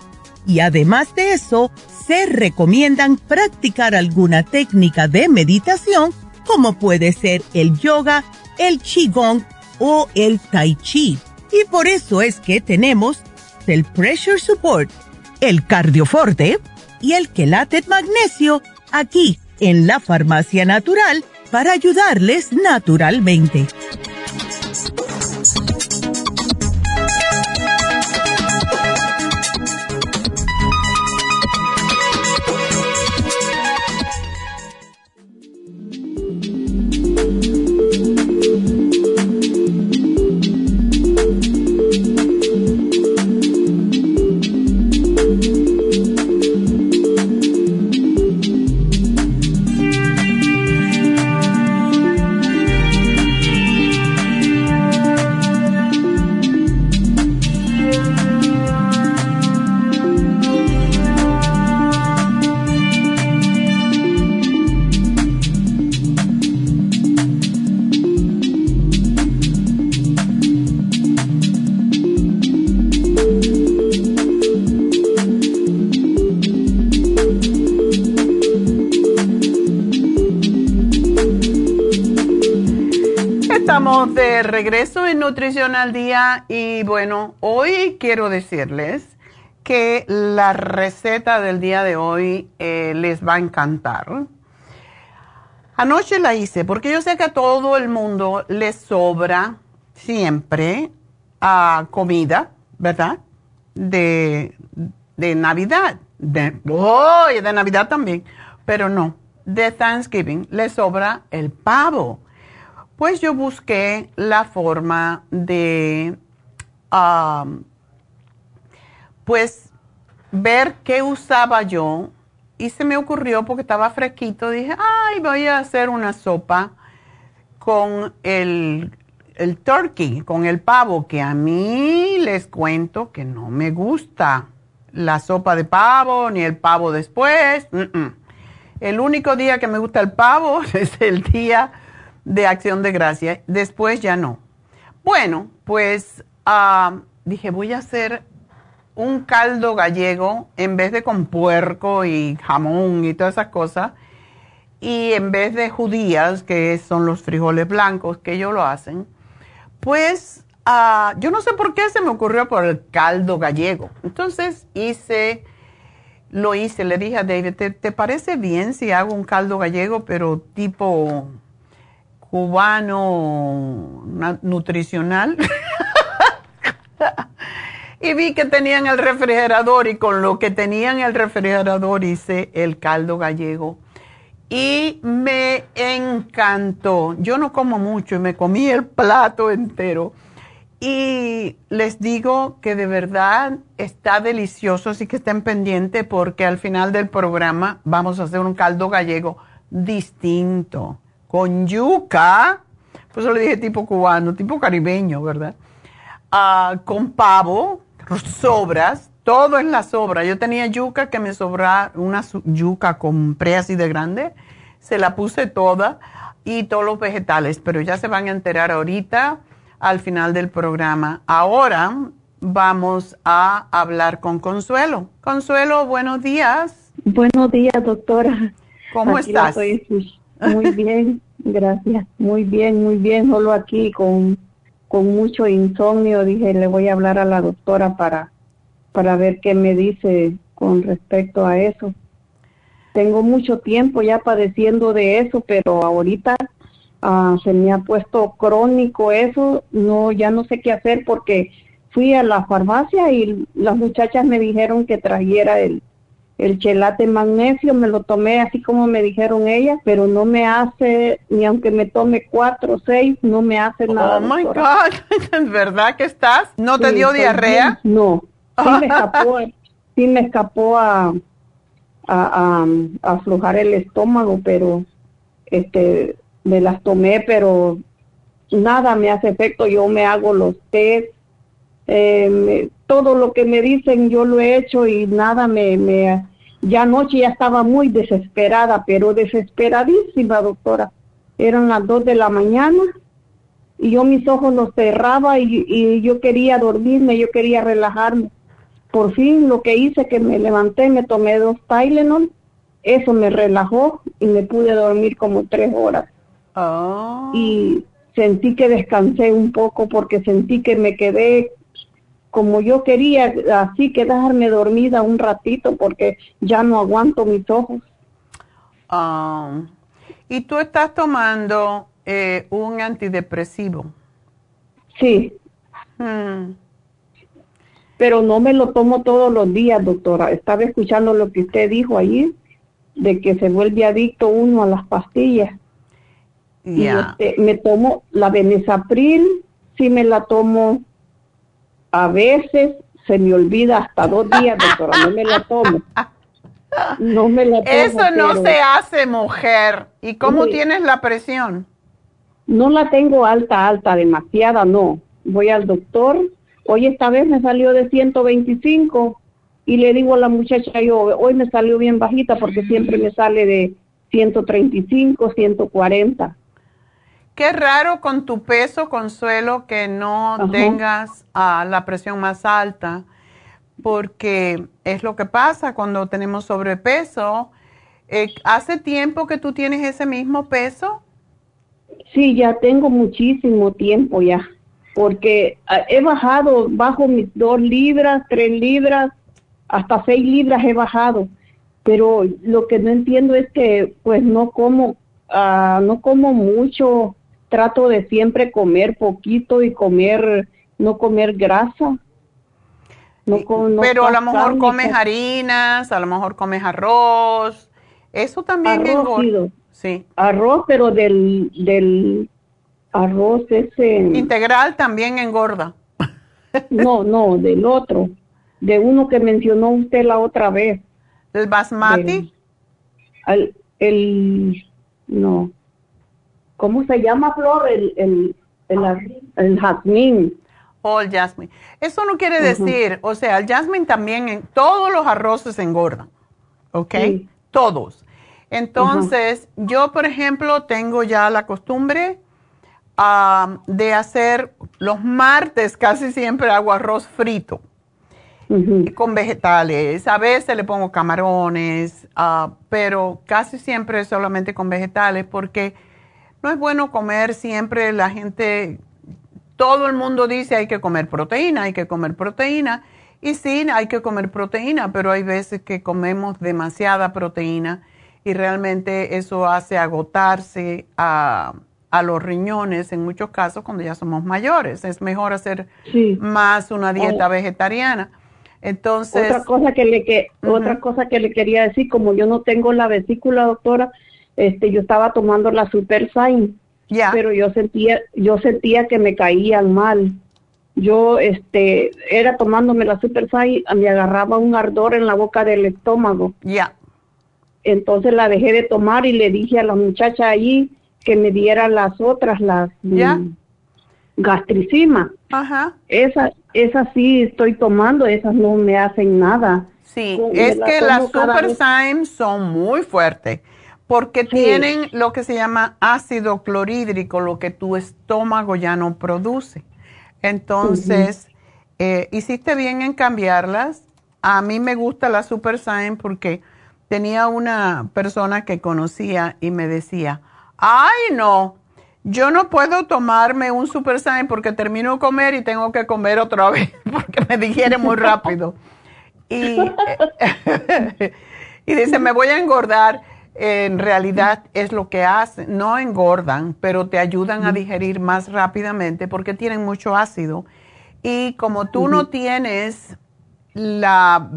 Y además de eso, se recomiendan practicar alguna técnica de meditación como puede ser el yoga, el qigong o el tai chi. Y por eso es que tenemos el pressure support el cardioforte y el quelate magnesio aquí en la farmacia natural para ayudarles naturalmente. De regreso en Nutrición al Día y bueno, hoy quiero decirles que la receta del día de hoy eh, les va a encantar. Anoche la hice porque yo sé que a todo el mundo le sobra siempre uh, comida, ¿verdad? De, de Navidad. De, oh, de Navidad también. Pero no, de Thanksgiving le sobra el pavo. Pues yo busqué la forma de, pues, ver qué usaba yo y se me ocurrió porque estaba fresquito, dije, ay, voy a hacer una sopa con el, el turkey, con el pavo, que a mí les cuento que no me gusta la sopa de pavo ni el pavo después. El único día que me gusta el pavo es el día de acción de gracia. Después ya no. Bueno, pues ah, dije, voy a hacer un caldo gallego en vez de con puerco y jamón y todas esas cosas. Y en vez de judías, que son los frijoles blancos, que ellos lo hacen, pues ah, yo no sé por qué se me ocurrió por el caldo gallego. Entonces hice, lo hice, le dije a David, ¿te, parece bien si hago un caldo gallego, pero tipo cubano nutricional? y vi que tenían el refrigerador y con lo que tenían el refrigerador hice el caldo gallego. Y me encantó. Yo no como mucho y me comí el plato entero. Y les digo que de verdad está delicioso, así que estén pendientes porque al final del programa vamos a hacer un caldo gallego distinto, con yuca, pues eso le dije tipo cubano, tipo caribeño, ¿verdad? Ah, con pavo, sobras, todo en la sobra. Yo tenía yuca que me sobra, una yuca compré así de grande, se la puse toda y todos los vegetales, pero ya se van a enterar ahorita al final del programa. Ahora vamos a hablar con Consuelo. Consuelo, buenos días. Buenos días, doctora. ¿Cómo estás? Muy bien, gracias. Muy bien, muy bien. Solo aquí con con mucho insomnio, dije, le voy a hablar a la doctora para, para ver qué me dice con respecto a eso. Tengo mucho tiempo ya padeciendo de eso, pero ahorita ah, se me ha puesto crónico eso, no, ya no sé qué hacer porque fui a la farmacia y las muchachas me dijeron que trajera el, el chelate magnesio me lo tomé así como me dijeron ellas, pero no me hace, ni aunque me tome cuatro o seis, no me hace nada. Oh my God, ¿verdad que estás? ¿No te dio diarrea? No, sí me escapó, sí me escapó a, a, aflojar el estómago, pero este me las tomé, pero nada me hace efecto. Yo me hago los test, eh, todo lo que me dicen yo lo he hecho y nada me, me ya anoche ya estaba muy desesperada, pero desesperadísima, doctora. Eran las dos de la mañana y yo mis ojos los cerraba y, y yo quería dormirme, yo quería relajarme. Por fin lo que hice que me levanté, me tomé dos Tylenol, eso me relajó y me pude dormir como tres horas. Oh. Y sentí que descansé un poco porque sentí que me quedé como yo quería así quedarme dormida un ratito porque ya no aguanto mis ojos. Ah, ¿Y tú estás tomando eh, un antidepresivo? Sí. Hmm. Pero no me lo tomo todos los días, doctora. Estaba escuchando lo que usted dijo ahí, de que se vuelve adicto uno a las pastillas. Y este, me tomo la Benesapril, sí me la tomo a veces se me olvida hasta dos días, doctora, no me la tomo. No me la tomo. Eso no se hace, mujer. ¿Y cómo tienes la presión? No la tengo alta, alta, demasiada, no. Voy al doctor. Hoy esta vez me salió de 125 y le digo a la muchacha, yo, hoy me salió bien bajita porque siempre me sale de 135, 140. Qué raro con tu peso, Consuelo, que no tengas ah, la presión más alta, porque es lo que pasa cuando tenemos sobrepeso. Eh, ¿Hace tiempo que tú tienes ese mismo peso? Sí, ya tengo muchísimo tiempo ya, porque ah, he bajado, bajo mis dos libras, tres libras, hasta seis libras he bajado, pero lo que no entiendo es que pues no como, ah, no como mucho, trato de siempre comer poquito y comer, no comer grasa. No, pero a lo mejor comes harinas, a lo mejor comes arroz, eso también arroz, Sí. Arroz, pero del, del arroz ese... Integral también engorda. no, no, del otro, de uno que mencionó usted la otra vez. ¿El basmati? el, el, no. ¿Cómo se llama, Flor? El, el, el, el jazmín. Oh, el jasmine. Eso no quiere decir, o sea, el jasmine también, en, todos los arroces engordan, ¿ok? Todos. Entonces, yo, por ejemplo, tengo ya la costumbre de hacer los martes, casi siempre hago arroz frito con vegetales. A veces le pongo camarones, ah, pero casi siempre solamente con vegetales porque no es bueno comer siempre la gente todo el mundo dice hay que comer proteína, hay que comer proteína. Y sí, hay que comer proteína, pero hay veces que comemos demasiada proteína y realmente eso hace agotarse a, los riñones en muchos casos cuando ya somos mayores. Es mejor hacer más una dieta vegetariana. Entonces, otra cosa que le que otra cosa que le quería decir, como yo no tengo la vesícula, doctora, este yo estaba tomando la Super Sign pero yo sentía, yo sentía que me caían mal. Yo, este, era tomándome la Super Sai, me agarraba un ardor en la boca del estómago. Ya. Entonces la dejé de tomar y le dije a la muchacha allí que me diera las otras, las ¿Ya? gastricima. Ajá. Esa, esa sí estoy tomando, esas no me hacen nada. Sí, es que las Super Sign son muy fuertes porque tienen lo que se llama ácido clorhídrico, lo que tu estómago ya no produce. Entonces, eh, hiciste bien en cambiarlas. A mí me gusta la Super Sign porque tenía una persona que conocía y me decía, ay no, yo no puedo tomarme un Super Sign porque termino de comer y tengo que comer otra vez porque me digiere muy rápido. y, y dice, me voy a engordar en realidad es lo que hacen, no engordan, pero te ayudan a digerir más rápidamente porque tienen mucho ácido. Y como tú no tienes la...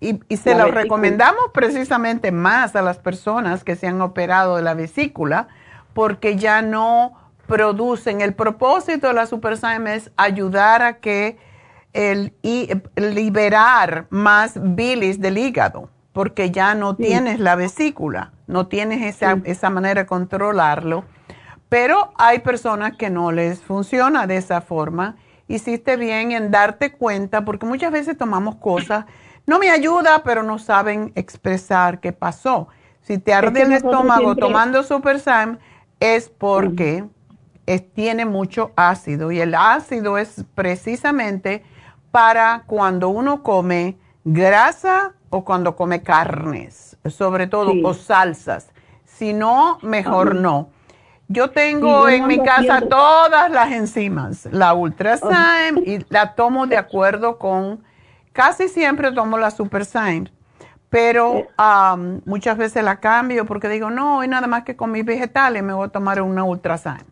Y, se lo recomendamos precisamente más a las personas que se han operado de la vesícula porque ya no producen. El propósito de la Super es ayudar a que el, y, liberar más bilis del hígado porque ya no tienes la vesícula, no tienes esa, esa manera de controlarlo. Pero hay personas que no les funciona de esa forma. Hiciste bien en darte cuenta, porque muchas veces tomamos cosas, no me ayuda, pero no saben expresar qué pasó. Si te arde el estómago tomando Super Sam, es porque tiene mucho ácido. Y el ácido es precisamente para cuando uno come grasa o cuando come carnes, sobre todo, o salsas. Si no, mejor no. Yo tengo en mi casa todas las enzimas, la Ultrasign y la tomo de acuerdo con, casi siempre tomo la Supersign, pero eh. muchas veces la cambio porque digo, no, hoy nada más que con mis vegetales me voy a tomar una Ultrasign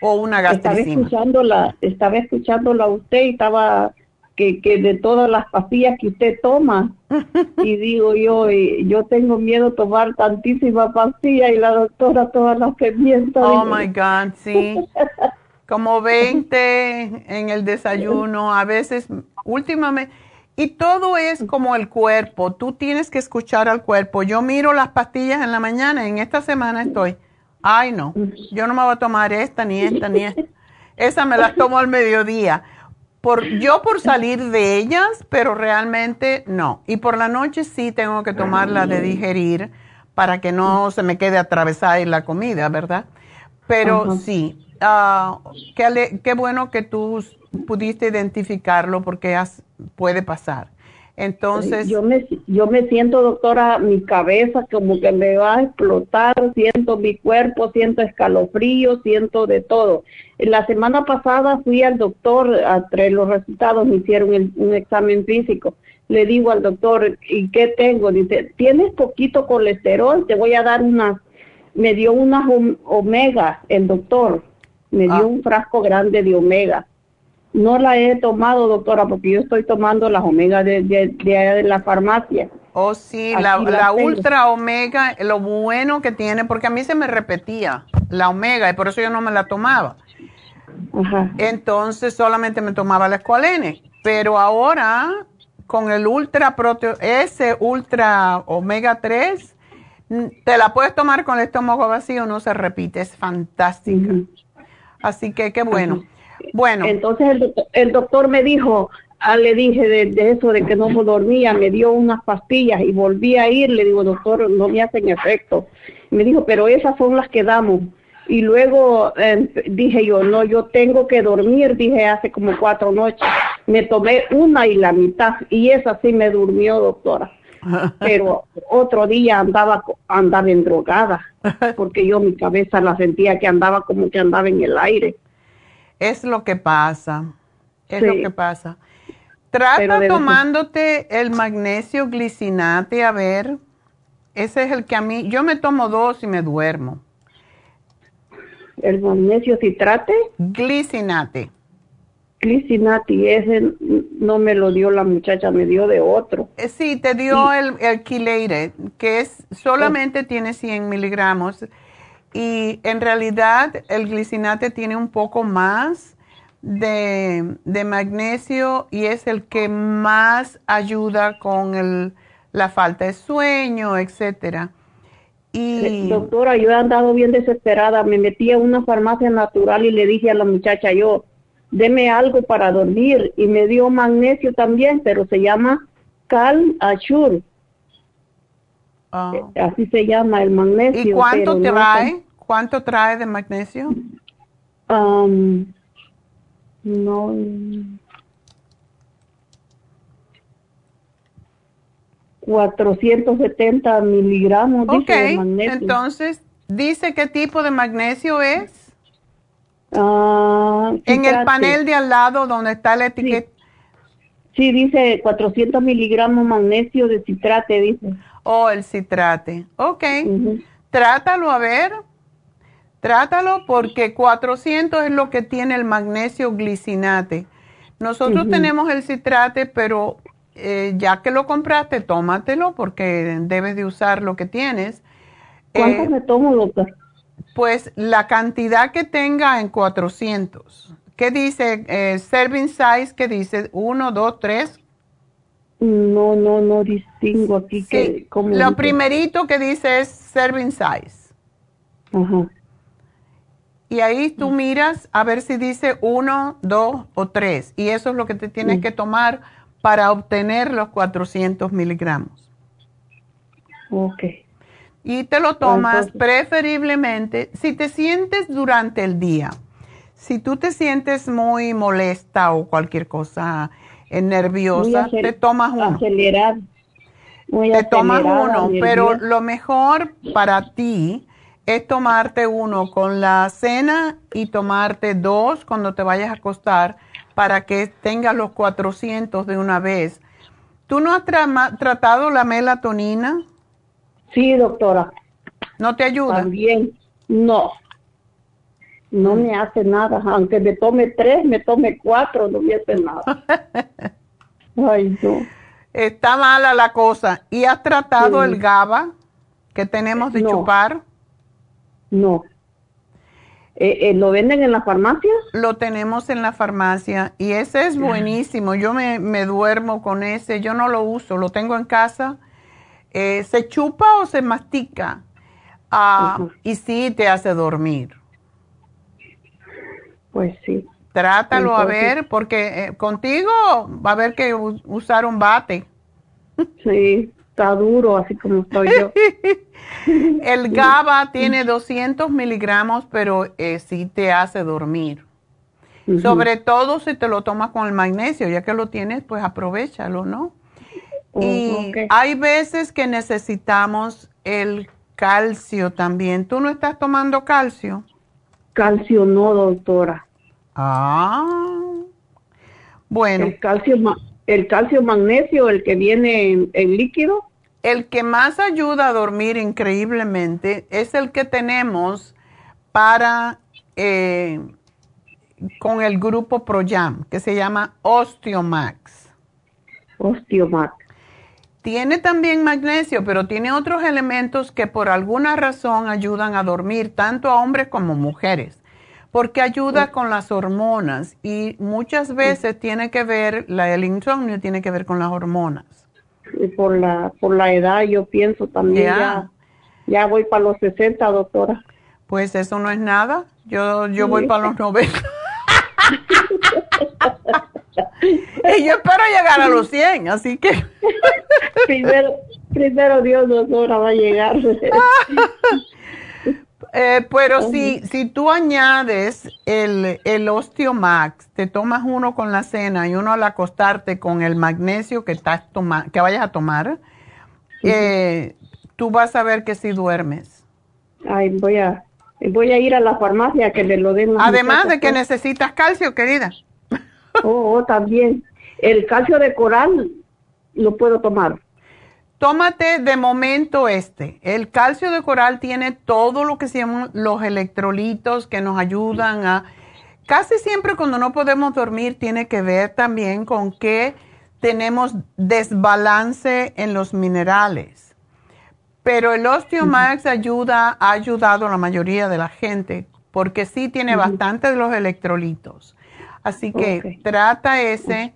o una gastricima. Estaba escuchándola, estaba escuchándola usted y estaba que, que de todas las pastillas que usted toma. y digo yo, yo tengo miedo de tomar tantísimas pastillas y la doctora todas las que mienta. Oh my God, sí. Como 20 en el desayuno, a veces, últimamente. Y todo es como el cuerpo. Tú tienes que escuchar al cuerpo. Yo miro las pastillas en la mañana. En esta semana estoy. Ay, no. Yo no me voy a tomar esta, ni esta, ni esta. Esa me las tomo al mediodía por, yo por salir de ellas, pero realmente no. Y por la noche sí tengo que tomarla de digerir para que no se me quede atravesada en la comida, ¿verdad? Pero sí, uh, qué, qué, bueno que tú pudiste identificarlo porque puede pasar. Entonces, yo me, yo me siento, doctora, mi cabeza como que me va a explotar, siento mi cuerpo, siento escalofrío, siento de todo. La semana pasada fui al doctor, a traer los resultados, me hicieron un examen físico. Le digo al doctor, ¿y qué tengo? Dice, tienes poquito colesterol, te voy a dar unas, me dio unas omega el doctor, me dio ah. un frasco grande de omega no la he tomado, doctora, porque yo estoy tomando las omega de, de, la farmacia. Oh, sí, la, ultra omega, lo bueno que tiene, porque a mí se me repetía la omega y por eso yo no me la tomaba. Ajá. Entonces solamente me tomaba la escualene. Pero ahora, con el ultra proteo, ese ultra omega 3, te la puedes tomar con el estómago vacío, no se repite, es fantástica. Así que qué bueno. Bueno. Entonces el doctor, me dijo, ah, le dije de, eso, de que no dormía, me dio unas pastillas y volví a ir, le digo, doctor, no me hacen efecto. Me dijo, pero esas son las que damos. Y luego em, dije yo, no, yo tengo que dormir, dije hace como cuatro noches. Me tomé una y la mitad y esa sí me durmió, doctora. Pero otro día andaba, andaba en drogada, porque yo mi cabeza la sentía que andaba como que andaba en el aire. Es lo que pasa, es lo que pasa. Trata tomándote el magnesio glicinate, a ver, ese es el que a mí, yo me tomo dos y me duermo. ¿El magnesio citrate? Glicinate. Glicinate, ese no me lo dio la muchacha, me dio de otro. Eh, sí, te dio el, el que es solamente tiene 100 miligramos y en realidad el glicinate tiene un poco más de, magnesio y es el que más ayuda con la falta de sueño, etcétera. Y... Doctora, yo he andado bien desesperada. Me metí a una farmacia natural y le dije a la muchacha yo, deme algo para dormir. Y me dio magnesio también, pero se llama Cal Ashur. Ah. Eh, así se llama el magnesio. ¿Y cuánto trae? ¿Cuánto trae de magnesio? Um, no. 470 miligramos de magnesio. entonces, ¿dice qué tipo de magnesio es? Uh, en el panel de al lado donde está la etiqueta. Sí. dice 400 miligramos magnesio de citrate, dice. Oh, el citrate. Ok. Trátalo a ver Trátalo porque 400 es lo que tiene el magnesio glicinate. Nosotros tenemos el citrate, pero eh, ya que lo compraste, tómatelo porque debes de usar lo que tienes. ¿Cuánto eh, me tomo, doctor? Pues la cantidad que tenga en 400. ¿Qué dice? Eh, serving size, ¿qué dice? ¿Uno, dos, tres? No, no, no distingo aquí. que, lo primerito que dice es serving size. Ajá y ahí tú miras a ver si dice uno, dos o tres. Y eso es lo que te tienes que tomar para obtener los 400 miligramos. Ok. Y te lo tomas preferiblemente si te sientes durante el día. Si tú te sientes muy molesta o cualquier cosa eh, nerviosa, te tomas uno. Acelerar. te tomas uno, pero lo mejor para ti es tomarte uno con la cena y tomarte dos cuando te vayas a acostar para que tengas los 400 de una vez. ¿Tú no has tratado la melatonina? Sí, doctora. ¿No te ayuda? También, no. No me hace nada. Aunque me tome tres, me tome cuatro, no me hace nada. Ay, no. Está mala la cosa. ¿Y has tratado el GABA que tenemos de chupar? No. Eh, eh, ¿Lo venden en la farmacia? Lo tenemos en la farmacia y ese es buenísimo. Yo me, duermo con ese, yo no lo uso, lo tengo en casa. Eh, ¿Se chupa o se mastica? Ah, y sí te hace dormir. Pues sí. Trátalo a ver, porque contigo va a haber que usar un bate. Sí, está duro, así como estoy yo. El GABA tiene 200 miligramos, pero eh, sí te hace dormir. Sobre todo si te lo tomas con el magnesio, ya que lo tienes, pues aprovechalo, ¿no? y hay veces que necesitamos el calcio también. ¿Tú no estás tomando calcio? Calcio no, doctora. Ah. Bueno. El calcio, el calcio magnesio, el que viene en, líquido. El que más ayuda a dormir increíblemente es el que tenemos para eh, con el grupo ProYam, que se llama Osteomax. Osteomax. Tiene también magnesio, pero tiene otros elementos que por alguna razón ayudan a dormir tanto a hombres como mujeres, porque ayuda con las hormonas y muchas veces tiene que ver, la, el insomnio tiene que ver con las hormonas. Y por la, por la edad yo pienso también ya, ya voy para los 60, doctora. Pues eso no es nada, yo, yo voy para los 90. y yo espero llegar a los 100, así que... primero, primero Dios doctora va a llegar. Eh, pero si, si tú añades el, el Osteomax, te tomas uno con la cena y uno al acostarte con el magnesio que, estás toma, que vayas a tomar, eh, tú vas a ver que si duermes. Ay, voy a, voy a ir a la farmacia que le lo den. Además de que pues. necesitas calcio, querida. Oh, oh, también. El calcio de coral lo puedo tomar. Tómate de momento este. El calcio de coral tiene todo lo que se llaman los electrolitos que nos ayudan a... Casi siempre cuando no podemos dormir tiene que ver también con que tenemos desbalance en los minerales. Pero el Osteomax ayuda, ha ayudado a la mayoría de la gente porque sí tiene bastante de los electrolitos. Así que trata ese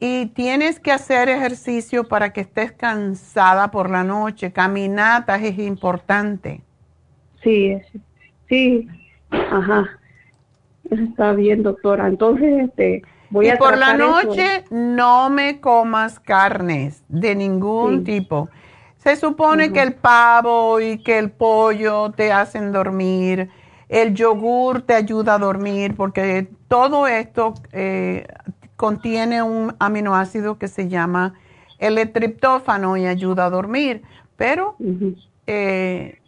y tienes que hacer ejercicio para que estés cansada por la noche. Caminatas es importante. Sí, sí, ajá. está bien, doctora. Entonces, este, voy y por la noche no me comas carnes de ningún tipo. Se supone que el pavo y que el pollo te hacen dormir el yogur te ayuda a dormir porque todo esto eh, contiene un aminoácido que se llama el triptófano y ayuda a dormir. Pero eh,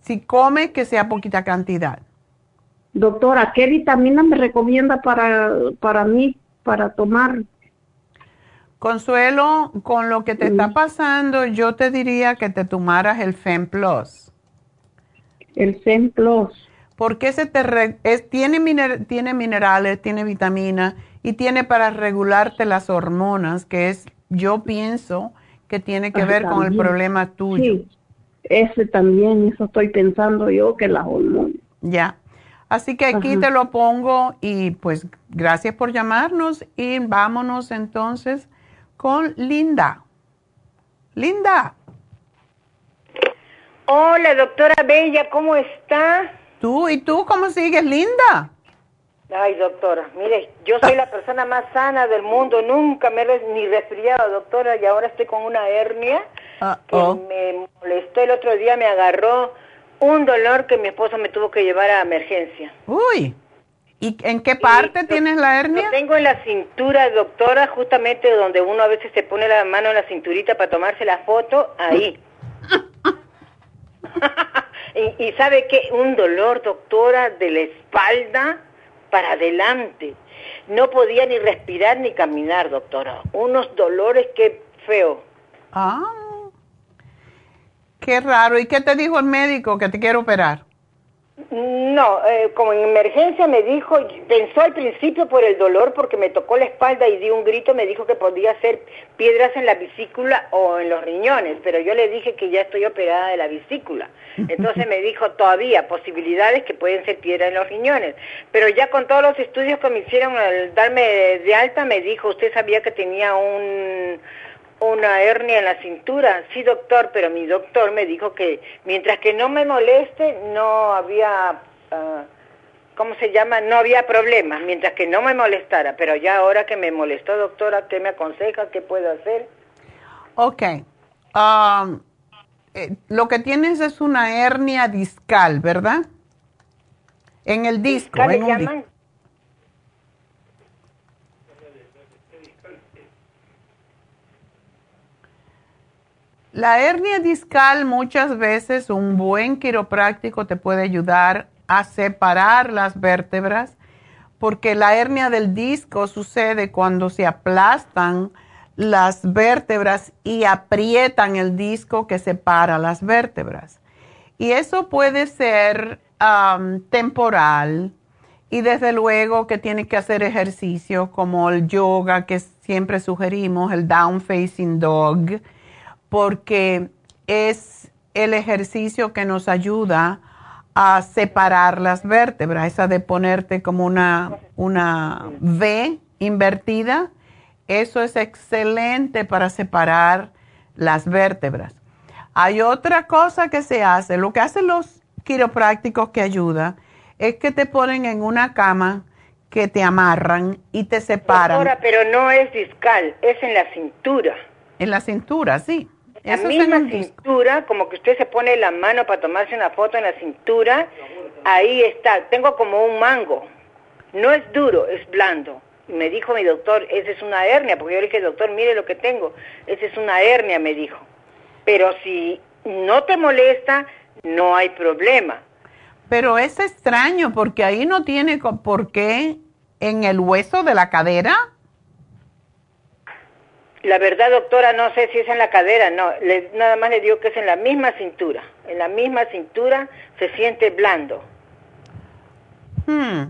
si come, que sea poquita cantidad. Doctora, ¿qué vitamina me recomienda para, para mí, para tomar? Consuelo, con lo que te está pasando, yo te diría que te tomaras el FEM Plus. El FEM Plus porque ese te tiene, tiene minerales, tiene vitaminas y tiene para regularte las hormonas, que es, yo pienso, que tiene que ver con el problema tuyo. Sí, ese también, eso estoy pensando yo, que las hormonas. Ya. Así que aquí te lo pongo y pues gracias por llamarnos y vámonos entonces con Linda. Linda. Hola, doctora Bella, ¿cómo está? ¿Tú y tú cómo sigues, linda? Ay, doctora, mire, yo soy la persona más sana del mundo, nunca me he ni resfriado, doctora, y ahora estoy con una hernia que me molestó el otro día, me agarró un dolor que mi esposo me tuvo que llevar a emergencia. Uy, ¿y en qué parte tienes la hernia? Lo tengo en la cintura, doctora, justamente donde uno a veces se pone la mano en la cinturita para tomarse la foto, ahí. Y, sabe que un dolor, doctora, de la espalda para adelante. No podía ni respirar ni caminar, doctora. Unos dolores que feo. Ah, qué raro. ¿Y qué te dijo el médico que te quiere operar? No, eh, como en emergencia me dijo, pensó al principio por el dolor porque me tocó la espalda y di un grito, me dijo que podía ser piedras en la vesícula o en los riñones, pero yo le dije que ya estoy operada de la vesícula. Entonces me dijo todavía posibilidades que pueden ser piedras en los riñones, pero ya con todos los estudios que me hicieron al darme de alta me dijo, usted sabía que tenía un una hernia en la cintura. Sí, doctor, pero mi doctor me dijo que mientras que no me moleste, no había, uh, ¿cómo se llama? No había problema, mientras que no me molestara. Pero ya ahora que me molestó, doctora, ¿qué me aconseja? ¿Qué puedo hacer? Ok. Um, eh, lo que tienes es una hernia discal, ¿verdad? En el disco. En La hernia discal muchas veces un buen quiropráctico te puede ayudar a separar las vértebras porque la hernia del disco sucede cuando se aplastan las vértebras y aprietan el disco que separa las vértebras. Y eso puede ser temporal y desde luego que tiene que hacer ejercicio como el yoga que siempre sugerimos, el down facing dog, porque es el ejercicio que nos ayuda a separar las vértebras, esa de ponerte como una, una V invertida, eso es excelente para separar las vértebras. Hay otra cosa que se hace, lo que hacen los quiroprácticos que ayuda, es que te ponen en una cama que te amarran y te separan. Doctora, pero no es discal, es en la cintura. En la cintura, sí. La misma cintura, como que usted se pone la mano para tomarse una foto en la cintura, ahí está. Tengo como un mango. No es duro, es blando. Y me dijo mi doctor, esa es una hernia, porque yo le dije, doctor, mire lo que tengo. Esa es una hernia, me dijo. Pero si no te molesta, no hay problema. Pero es extraño porque ahí no tiene por qué en el hueso de la cadera. La verdad, doctora, no sé si es en la cadera, no. nada más le digo que es en la misma cintura. En la misma cintura se siente blando. Hmm.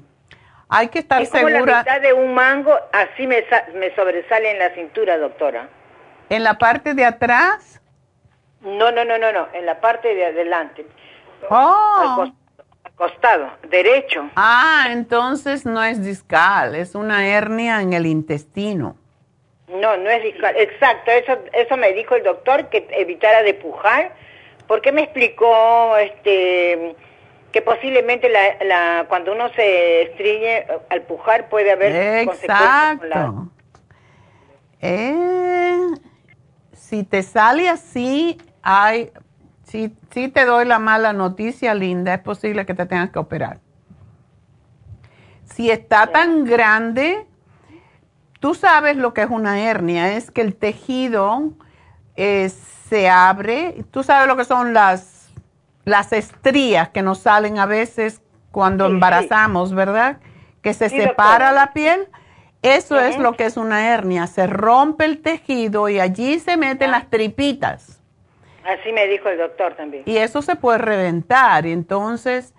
Hay que estar es como la mitad de un mango, así me, me sobresale en la cintura, doctora. ¿En la parte de atrás? No, no, no, no, no, en la parte de adelante. Oh. Al, costado, derecho. Ah, entonces no es discal, es una hernia en el intestino. No, no es discal. Exacto, eso, eso me dijo el doctor, que evitara de pujar, porque me explicó este que posiblemente la, la, cuando uno se estrille al pujar puede haber Exacto. Eh, si te sale así, hay, si, te doy la mala noticia, Linda, es posible que te tengas que operar. Si está tan grande, tú sabes lo que es una hernia, es que el tejido eh, se abre, tú sabes lo que son las, las estrías que nos salen a veces cuando embarazamos, ¿verdad? Que se separa la piel. Eso es lo que es una hernia, se rompe el tejido y allí se meten las tripitas. Así me dijo el doctor también. Y eso se puede reventar. Entonces,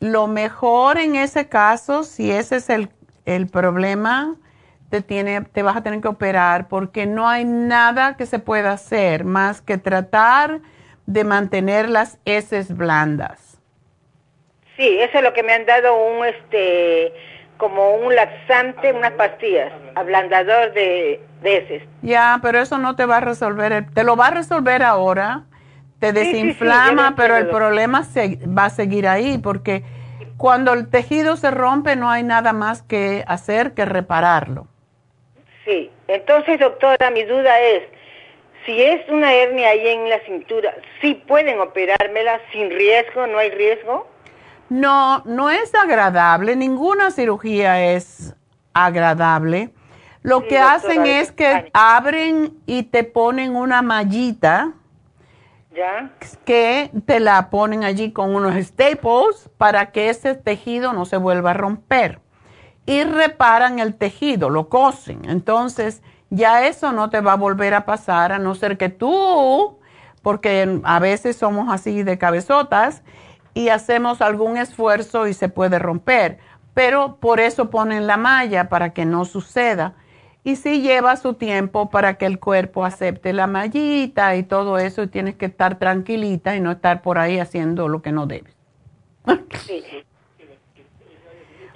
lo mejor en ese caso, si ese es el, el problema, te, tiene, te vas a tener que operar porque no hay nada que se pueda hacer más que tratar de mantener las heces blandas. Sí, eso es lo que me han dado un, este, como un laxante, unas pastillas, ablandador de, de Ya, pero eso no te va a resolver, te lo va a resolver ahora, te desinflama, pero el problema se, va a seguir ahí porque cuando el tejido se rompe no hay nada más que hacer que repararlo. Sí, entonces doctora, mi duda es, si es una hernia ahí en la cintura, ¿sí pueden operármela sin riesgo? ¿No hay riesgo? No, no es agradable, ninguna cirugía es agradable. Lo que hacen es que abren y te ponen una mallita. ¿Ya? Que te la ponen allí con unos staples para que ese tejido no se vuelva a romper. Y reparan el tejido, lo cosen. Entonces, ya eso no te va a volver a pasar a no ser que tú, porque a veces somos así de cabezotas, y hacemos algún esfuerzo y se puede romper. Pero por eso ponen la malla para que no suceda. Y sí lleva su tiempo para que el cuerpo acepte la mallita y todo eso y tienes que estar tranquilita y no estar por ahí haciendo lo que no debes.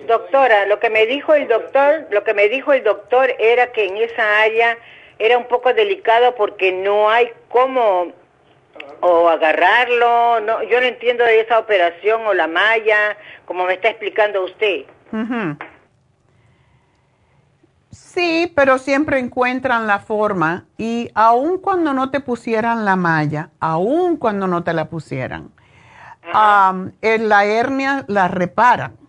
Doctora, lo que me dijo el doctor, lo que me dijo el doctor era que en esa área era un poco delicado porque no hay cómo o agarrarlo, no, yo no entiendo de esa operación o la malla, como me está explicando usted. Sí, pero siempre encuentran la forma y aun cuando no te pusieran la malla, aun cuando no te la pusieran, en la hernia la reparan.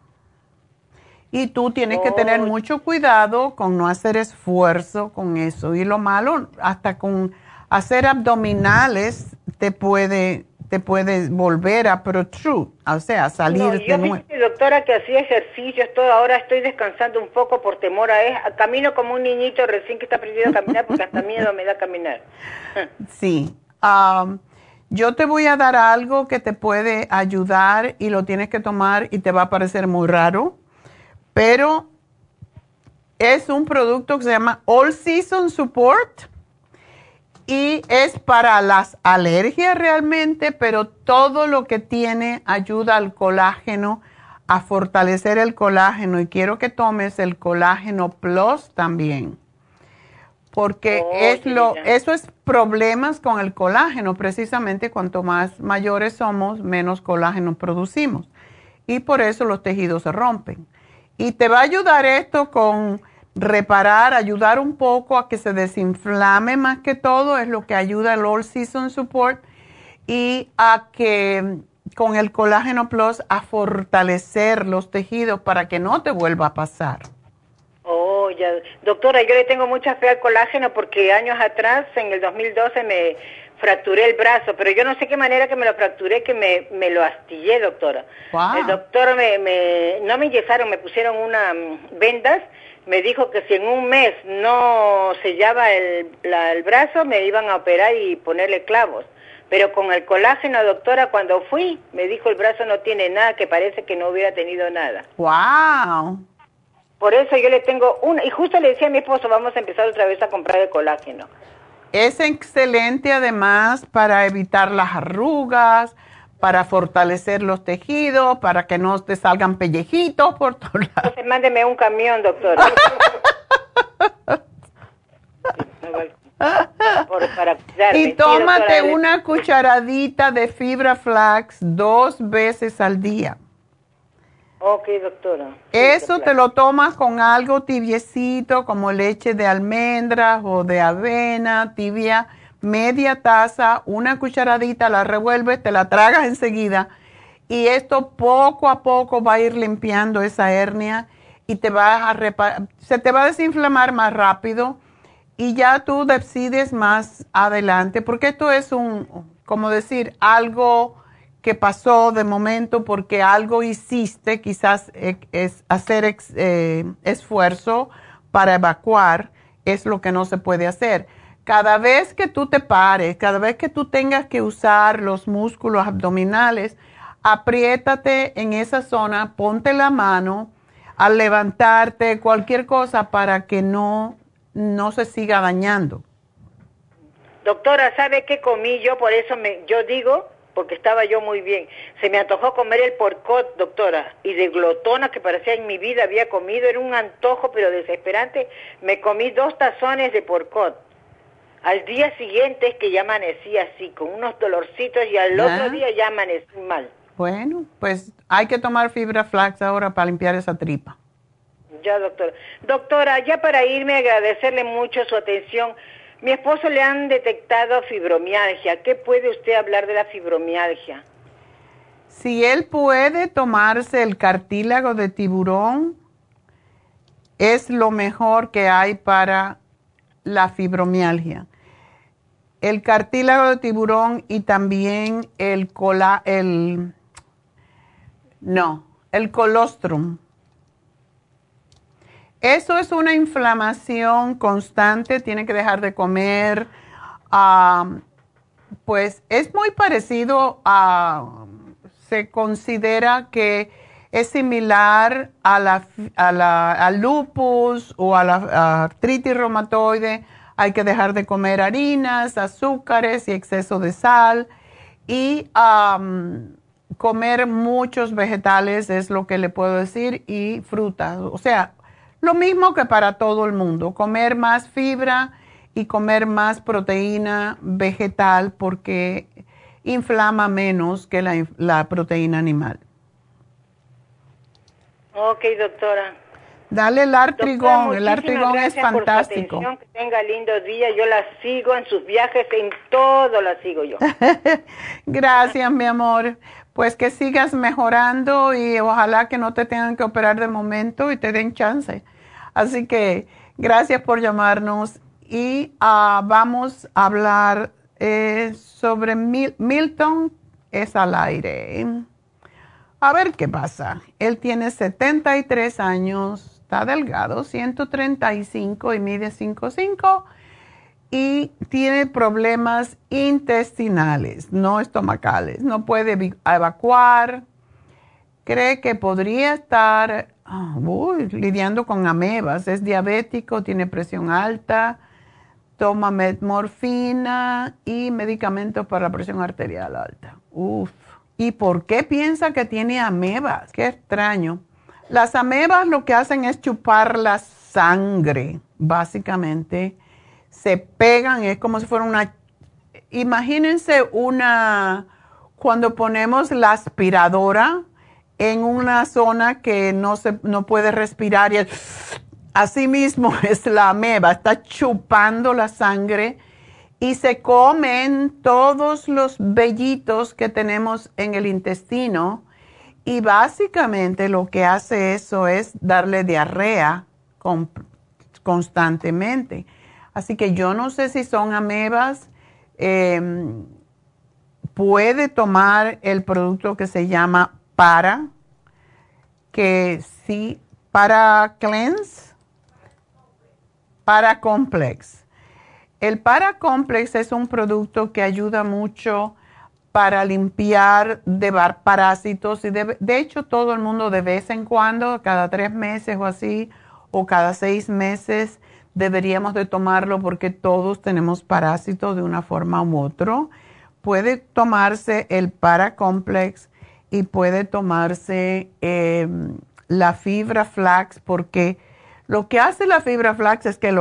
Y tú tienes que tener oh. mucho cuidado con no hacer esfuerzo con eso. Y lo malo, hasta con hacer abdominales te puede te puede volver a protrude, o sea, salir no, de yo nuevo. doctora que hacía ejercicios, todo, ahora estoy descansando un poco por temor a, eso. camino como un niñito recién que está aprendiendo a caminar porque hasta miedo me da caminar. sí, um, yo te voy a dar algo que te puede ayudar y lo tienes que tomar y te va a parecer muy raro, pero es un producto que se llama All Season Support y es para las alergias realmente, pero todo lo que tiene ayuda al colágeno, a fortalecer el colágeno y quiero que tomes el colágeno plus también. Porque Oh, es lo, eso es problemas con el colágeno, precisamente cuanto más mayores somos, menos colágeno producimos. Y por eso los tejidos se rompen. Y te va a ayudar esto con reparar, ayudar un poco a que se desinflame más que todo, es lo que ayuda el All Season Support y a que con el colágeno plus a fortalecer los tejidos para que no te vuelva a pasar. Oh, ya. Doctora, yo le tengo mucha fe al colágeno porque años atrás, en el 2012, me fracturé el brazo, pero yo no sé qué manera que me lo fracturé, que me, me lo astillé, doctora. Wow. El doctor me, me, no me inyectaron, me pusieron unas vendas, me dijo que si en un mes no sellaba el, la- el brazo, me iban a operar y ponerle clavos. Pero con el colágeno, doctora, cuando fui, me dijo el brazo no tiene nada, que parece que no hubiera tenido nada. ¡Wow! Por eso yo le tengo una, y justo le decía a mi esposo, vamos a empezar otra vez a comprar el colágeno. Es excelente además para evitar las arrugas, para fortalecer los tejidos, para que no te salgan pellejitos por todos lados. Entonces mándeme un camión, doctora. Por- para. Y tómate una cucharadita de fibra flax dos veces al día. Ok, doctora. Eso te lo tomas con algo tibiecito como leche de almendras o de avena tibia, media taza, una cucharadita, la revuelves, te la tragas enseguida y esto poco a poco va a ir limpiando esa hernia y te va a se te va a desinflamar más rápido y ya tú decides más adelante porque esto es un, como decir, algo que pasó de momento porque algo hiciste, quizás eh, es hacer ex- eh, esfuerzo para evacuar, es lo que no se puede hacer. Cada vez que tú te pares, cada vez que tú tengas que usar los músculos abdominales, apriétate en esa zona, ponte la mano al levantarte, cualquier cosa para que no, no se siga dañando. Doctora, ¿sabe qué comí yo? Por eso me, yo digo, porque estaba yo muy bien. Se me antojó comer el porcot, doctora, y de glotona que parecía en mi vida había comido, era un antojo pero desesperante. Me comí dos tazones de porcot. Al día siguiente es que ya amanecí así, con unos dolorcitos, y al Ah. otro día ya amanecí mal. Bueno, pues hay que tomar fibra flax ahora para limpiar esa tripa. Ya, doctora. Doctora, ya para irme, agradecerle mucho su atención. Mi esposo le han detectado fibromialgia. ¿Qué puede usted hablar de la fibromialgia? Si él puede tomarse el cartílago de tiburón, es lo mejor que hay para la fibromialgia. El cartílago de tiburón y también el cola, el no, el colostrum. Eso es una inflamación constante, tiene que dejar de comer. pues es muy parecido a, se considera que es similar a la, a la- lupus o a la artritis reumatoide. Hay que dejar de comer harinas, azúcares y exceso de sal. Y comer muchos vegetales es lo que le puedo decir y frutas. O sea, lo mismo que para todo el mundo. Comer más fibra y comer más proteína vegetal porque inflama menos que la, proteína animal. Ok, doctora. Dale el Doctora, artrigón, el muchísimas artrigón es gracias por su fantástico. atención, que tenga lindo día. Yo la sigo en sus viajes, en todo la sigo yo. Gracias, mi amor. Pues que sigas mejorando y ojalá que no te tengan que operar de momento y te den chance. Así que gracias por llamarnos y ah, vamos a hablar eh, sobre Milton es al aire. A ver qué pasa. Él tiene 73 años, está delgado, 135 y mide 5'5 y tiene problemas intestinales, no estomacales. No puede evacuar. Cree que podría estar ah, lidiando con amebas. Es diabético, tiene presión alta, toma metmorfina y medicamentos para la presión arterial alta. Uf. ¿Y por qué piensa que tiene amebas? Qué extraño. Las amebas lo que hacen es chupar la sangre, básicamente. Se pegan, es como si fuera una... Imagínense una... Cuando ponemos la aspiradora en una zona que no, se, no puede respirar y así mismo es la ameba, está chupando la sangre y se comen todos los vellitos que tenemos en el intestino y básicamente lo que hace eso es darle diarrea constantemente. Así que yo no sé si son amebas. Em, puede tomar el producto que se llama para, que sí, para cleanse, para complex. El Paracomplex es un producto que ayuda mucho para limpiar de parásitos y de, hecho todo el mundo de vez en cuando, cada tres meses o así, o cada seis meses, deberíamos de tomarlo porque todos tenemos parásitos de una forma u otra. Puede tomarse el Paracomplex y puede tomarse em, la fibra flax porque lo que hace la fibra flax es que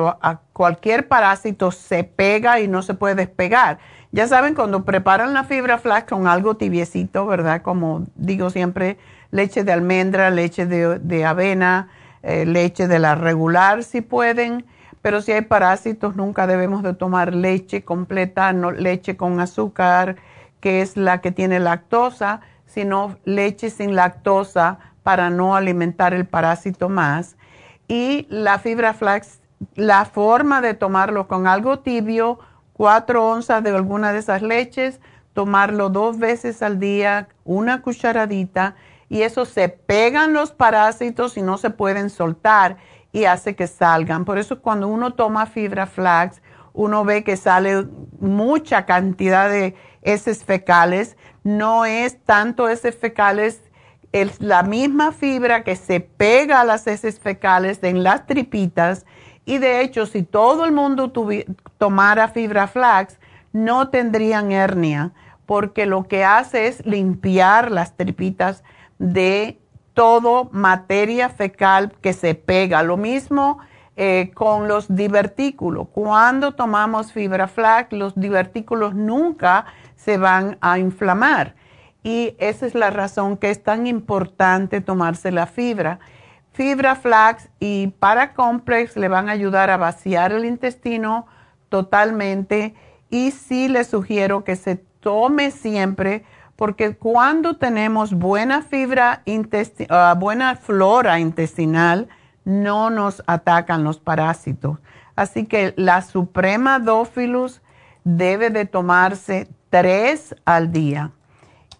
cualquier parásito se pega y no se puede despegar. Ya saben, cuando preparan la fibra flax con algo tibiecito, ¿verdad? Como digo siempre, leche de almendra, leche de, avena, eh, leche de la regular si pueden, pero si hay parásitos nunca debemos de tomar leche completa, no leche con azúcar, que es la que tiene lactosa, sino leche sin lactosa para no alimentar el parásito más. Y la fibra flax, la forma de tomarlo con algo tibio, cuatro onzas de alguna de esas leches, tomarlo dos veces al día, una cucharadita, y eso se pegan los parásitos y no se pueden soltar y hace que salgan. Por eso cuando uno toma fibra flax, uno ve que sale mucha cantidad de heces fecales. No es tanto heces fecales es la misma fibra que se pega a las heces fecales en las tripitas y de hecho si todo el mundo tomara fibra flax no tendrían hernia porque lo que hace es limpiar las tripitas de todo materia fecal que se pega. Lo mismo eh, con los divertículos. Cuando tomamos fibra flax, los divertículos nunca se van a inflamar y esa es la razón que es tan importante tomarse la fibra. Fibra flax y paracomplex le van a ayudar a vaciar el intestino totalmente y sí le sugiero que se tome siempre porque cuando tenemos buena fibra uh, buena flora intestinal, no nos atacan los parásitos. Así que la Suprema Dófilus debe de tomarse tres al día.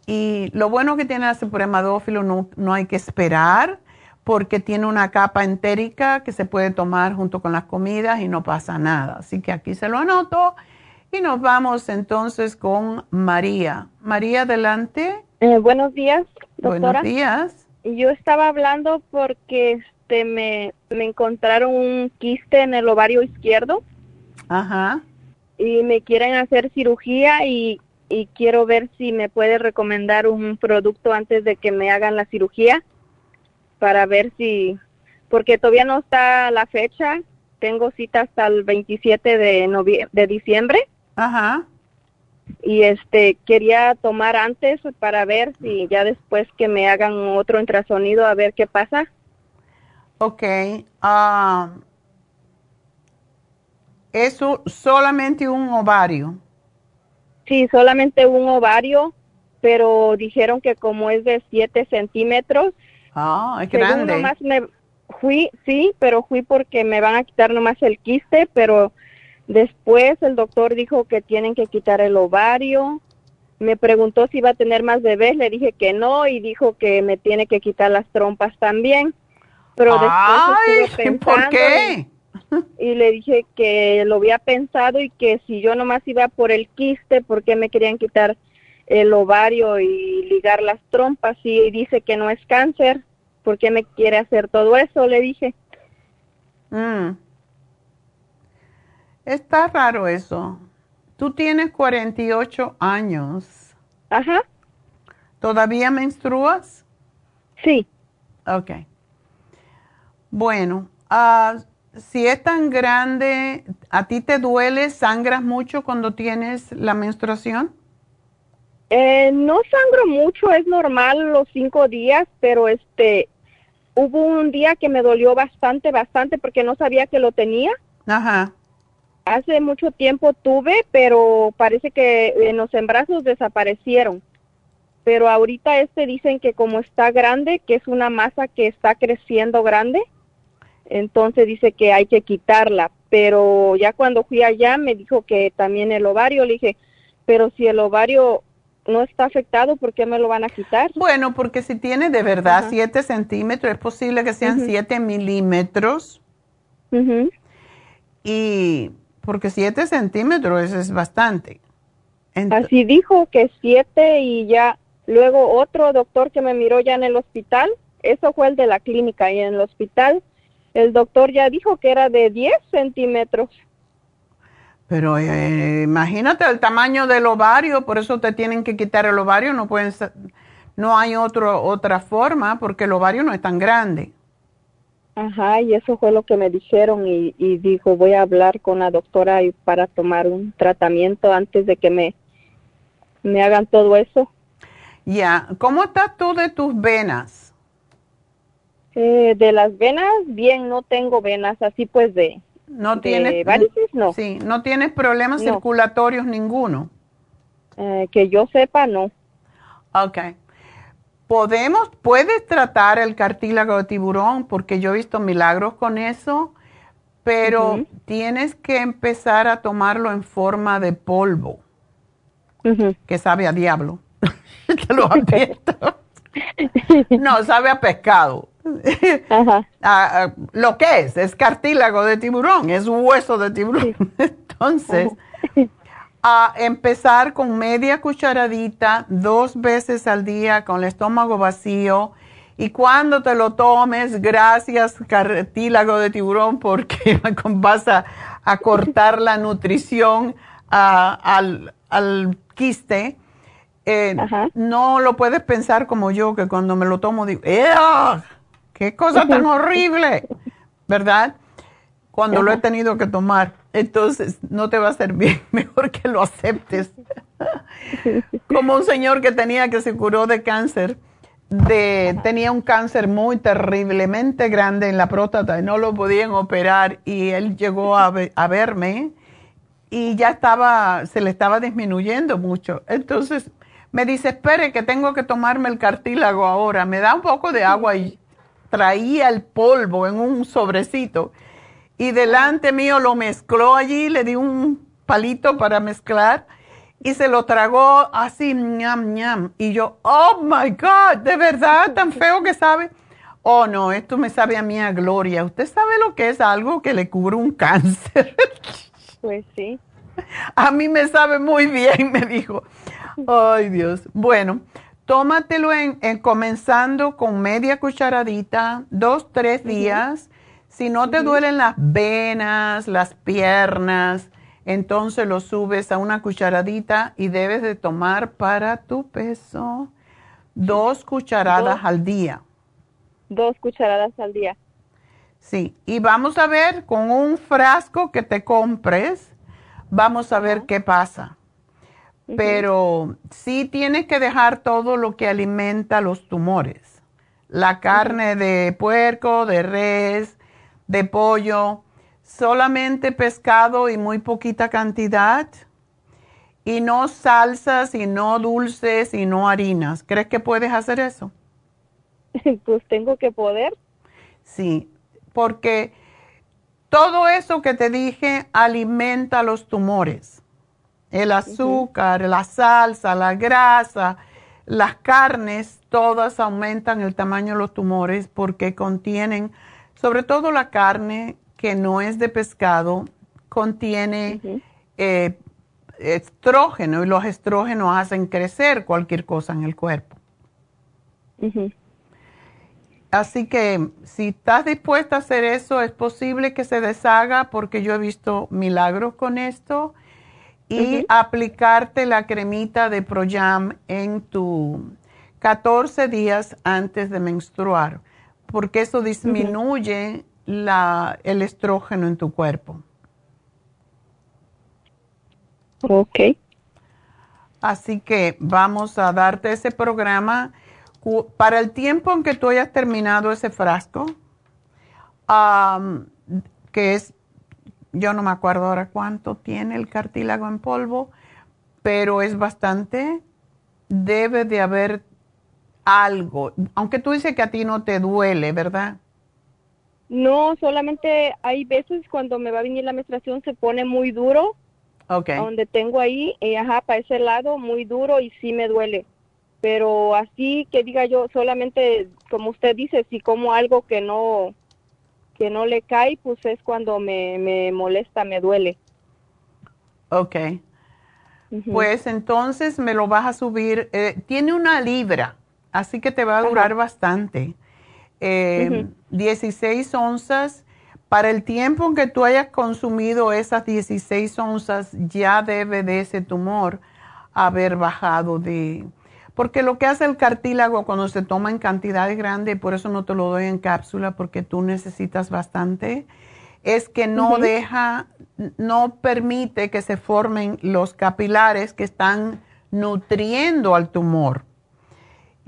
Y lo bueno que tiene la supremadófilo no, no hay que esperar porque tiene una capa entérica que se puede tomar junto con las comidas y no pasa nada. Así que aquí se lo anoto y nos vamos entonces con María. María, adelante. Eh, buenos días, doctora. Buenos días. Yo estaba hablando porque este me, me encontraron un quiste en el ovario izquierdo. Ajá. Y me quieren hacer cirugía y y quiero ver si me puede recomendar un producto antes de que me hagan la cirugía para ver si, porque todavía no está la fecha, tengo cita hasta el 27 de, de diciembre. Ajá. Y este, quería tomar antes para ver si ya después que me hagan otro ultrasonido a ver qué pasa. Ok. Um, eso solamente un ovario. Sí, solamente un ovario, pero dijeron que como es de 7 centímetros. Ah, es grande. Nomás me fui, sí, pero fui porque me van a quitar nomás el quiste, pero Después el doctor dijo que tienen que quitar el ovario. Me preguntó si iba a tener más bebés, le dije que no y dijo que me tiene que quitar las trompas también. Pero después Ay, estuve ¿por pensando qué? Y, y le dije que lo había pensado y que si yo nomás iba por el quiste, ¿por qué me querían quitar el ovario y ligar las trompas? Y dice que no es cáncer, ¿por qué me quiere hacer todo eso? Le dije. Mm. Está raro eso. Tú tienes 48 años. Ajá. ¿Todavía menstruas? Sí. Ok. Bueno, ah, si es tan grande, ¿a ti te duele? ¿Sangras mucho cuando tienes la menstruación? Eh, no sangro mucho, es normal los cinco días, pero este, hubo un día que me dolió bastante, bastante, porque no sabía que lo tenía. Ajá. Hace mucho tiempo tuve, pero parece que en los embrazos desaparecieron. Pero ahorita este dicen que como está grande, que es una masa que está creciendo grande, entonces dice que hay que quitarla. Pero ya cuando fui allá me dijo que también el ovario, le dije, pero si el ovario no está afectado, ¿por qué me lo van a quitar? Bueno, porque si tiene de verdad 7 centímetros, es posible que sean 7 milímetros. Y porque 7 centímetros es bastante. Ent- Así dijo que siete y ya luego otro doctor que me miró ya en el hospital, eso fue el de la clínica y en el hospital el doctor ya dijo que era de 10 centímetros. Pero eh, imagínate el tamaño del ovario, por eso te tienen que quitar el ovario, no pueden no hay otro, otra forma porque el ovario no es tan grande. Ajá, y eso fue lo que me dijeron y, y dijo voy a hablar con la doctora para tomar un tratamiento antes de que me, me hagan todo eso. Ya, ¿cómo estás tú de tus venas? Eh, de las venas, bien, no tengo venas, así pues de, No de tienes varices, no. Sí, no tienes problemas No. circulatorios ninguno. Eh, que yo sepa, no. Ok. Podemos, puedes tratar el cartílago de tiburón porque yo he visto milagros con eso, pero tienes que empezar a tomarlo en forma de polvo, que sabe a diablo. Te lo advierto. no, sabe a pescado. Ah, lo que es, es cartílago de tiburón, es hueso de tiburón. Entonces, a empezar con media cucharadita dos veces al día con el estómago vacío. Y cuando te lo tomes, gracias cartílago de tiburón, porque vas a, a cortar la nutrición ah, al, al quiste. Eh, no lo puedes pensar como yo, que cuando me lo tomo digo, ¡Ea! ¡Qué cosa tan horrible! ¿Verdad? Cuando lo he tenido que tomar. Entonces, no te va a bien. Mejor que lo aceptes. Como un señor que tenía que se curó de cáncer. De, tenía un cáncer muy terriblemente grande en la próstata y no lo podían operar. Y él llegó a, ve- a verme y ya estaba, se le estaba disminuyendo mucho. Entonces me dice, espere que tengo que tomarme el cartílago ahora. Me da un poco de agua y traía el polvo en un sobrecito. Y delante mío lo mezcló allí, le di un palito para mezclar y se lo tragó así, ñam, ñam. Y yo, oh my God, ¿de verdad tan feo que sabe? Oh no, esto me sabe a mí a gloria. ¿Usted sabe lo que es algo que le cubre un cáncer? Pues sí. A mí me sabe muy bien, me dijo. Ay, Dios. Bueno, tómatelo en, en comenzando con media cucharadita, dos, tres días. Si no te duelen las venas, las piernas, entonces lo subes a una cucharadita y debes de tomar para tu peso dos cucharadas Dos. al día. Dos cucharadas al día. Sí, y vamos a ver con un frasco que te compres, vamos a ver qué pasa. Pero sí tienes que dejar todo lo que alimenta los tumores. La carne de puerco, de res, de pollo, solamente pescado y muy poquita cantidad. Y no salsas y no dulces y no harinas. ¿Crees que puedes hacer eso? pues tengo que poder. Sí, porque Todo eso que te dije alimenta los tumores. El azúcar, la salsa, la grasa, las carnes, todas aumentan el tamaño de los tumores porque contienen, sobre todo la carne que no es de pescado, contiene eh, estrógeno y los estrógenos hacen crecer cualquier cosa en el cuerpo. Así que si estás dispuesta a hacer eso, es posible que se deshaga porque yo he visto milagros con esto y aplicarte la cremita de Proyam en tu 14 días antes de menstruar, porque eso disminuye la, el estrógeno en tu cuerpo. Ok. Así que vamos a darte ese programa para el tiempo en que tú hayas terminado ese frasco, que es, yo no me acuerdo ahora cuánto tiene el cartílago en polvo, pero es bastante, debe de haber algo, aunque tú dices que a ti no te duele, ¿verdad? No, solamente hay veces cuando me va a venir la menstruación se pone muy duro. Ok. Donde tengo ahí, eh, ajá, para ese lado, muy duro y sí me duele pero así que diga yo solamente como usted dice si como algo que no que no le cae pues es cuando me, me molesta me duele Ok. pues entonces me lo vas a subir eh, tiene una libra así que te va a durar bastante. 16 em, onzas para el tiempo en que tú hayas consumido esas 16 onzas ya debe de ese tumor haber bajado de porque lo que hace el cartílago cuando se toma en cantidades grandes, por eso no te lo doy en cápsula, porque tú necesitas bastante, es que no deja, no permite que se formen los capilares que están nutriendo al tumor.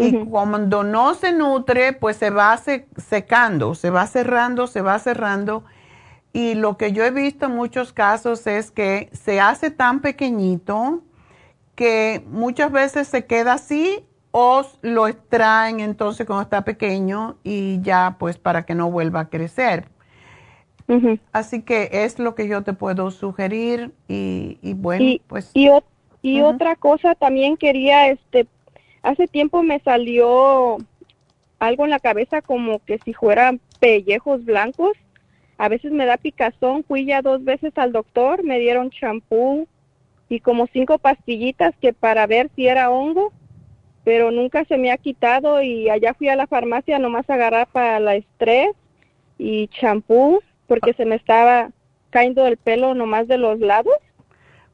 Y cuando no se nutre, pues se va secando, se va cerrando, se va cerrando. Y lo que yo he visto en muchos casos es que se hace tan pequeñito que muchas veces se queda así o lo extraen entonces cuando está pequeño y ya pues para que no vuelva a crecer. Así que es lo que yo te puedo sugerir y, bueno, pues... Y, y otra cosa también quería, este, hace tiempo me salió algo en la cabeza como que si fueran pellejos blancos. A veces me da picazón, fui ya dos veces al doctor, me dieron champú, y como cinco pastillitas que para ver si era hongo, pero nunca se me ha quitado y allá fui a la farmacia nomás a agarrar para la estrés y champú porque se me estaba cayendo el pelo nomás de los lados.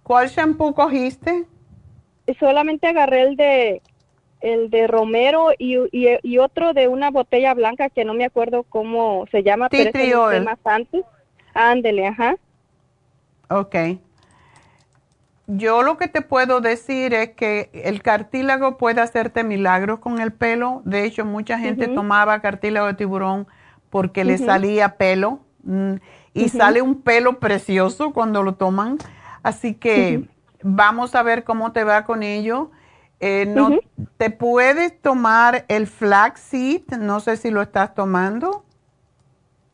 ¿Cuál champú cogiste? Solamente agarré el de el de romero y, y, otro de una botella blanca que no me acuerdo cómo se llama, pero es más antes. Ándele, ajá. Okay. Yo lo que te puedo decir es que el cartílago puede hacerte milagros con el pelo. De hecho, mucha gente tomaba cartílago de tiburón porque le salía pelo mm, y sale un pelo precioso cuando lo toman. Así que vamos a ver cómo te va con ello. Eh, no, ¿Te puedes tomar el flaxseed? No sé si lo estás tomando.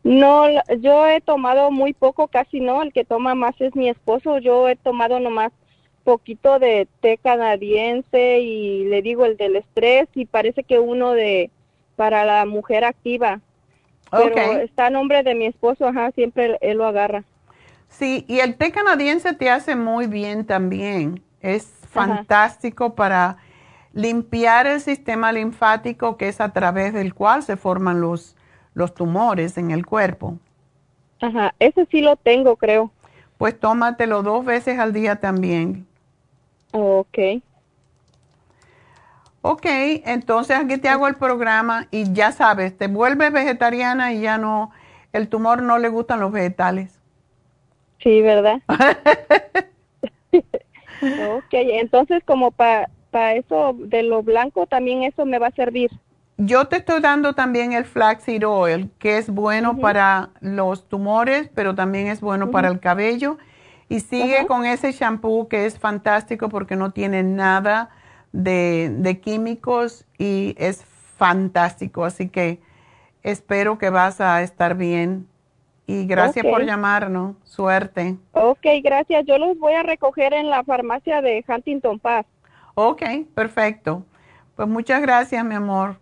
No, yo he tomado muy poco, casi no. El que toma más es mi esposo. Yo he tomado nomás poquito de té canadiense y le digo el del estrés y parece que uno de para la mujer activa. Pero está a nombre de mi esposo, ajá, siempre él lo agarra. Sí, y el té canadiense te hace muy bien también. Es fantástico para limpiar el sistema linfático que es a través del cual se forman los, los tumores en el cuerpo. Ajá, ese sí lo tengo, creo. Pues tómatelo dos veces al día también. Ok. Ok, entonces aquí te hago el programa y ya sabes, te vuelves vegetariana y ya no, el tumor no le gustan los vegetales. Sí, ¿verdad? ok, entonces como para eso de lo blanco también eso me va a servir. Yo te estoy dando también el flaxseed oil, que es bueno para los tumores, pero también es bueno para el cabello. Y sigue con ese shampoo que es fantástico porque no tiene nada de, químicos y es fantástico. Así que espero que vas a estar bien Y gracias por llamarnos. Suerte. Ok, gracias. Yo los voy a recoger en la farmacia de Huntington Park. Ok, perfecto. Pues muchas gracias, mi amor.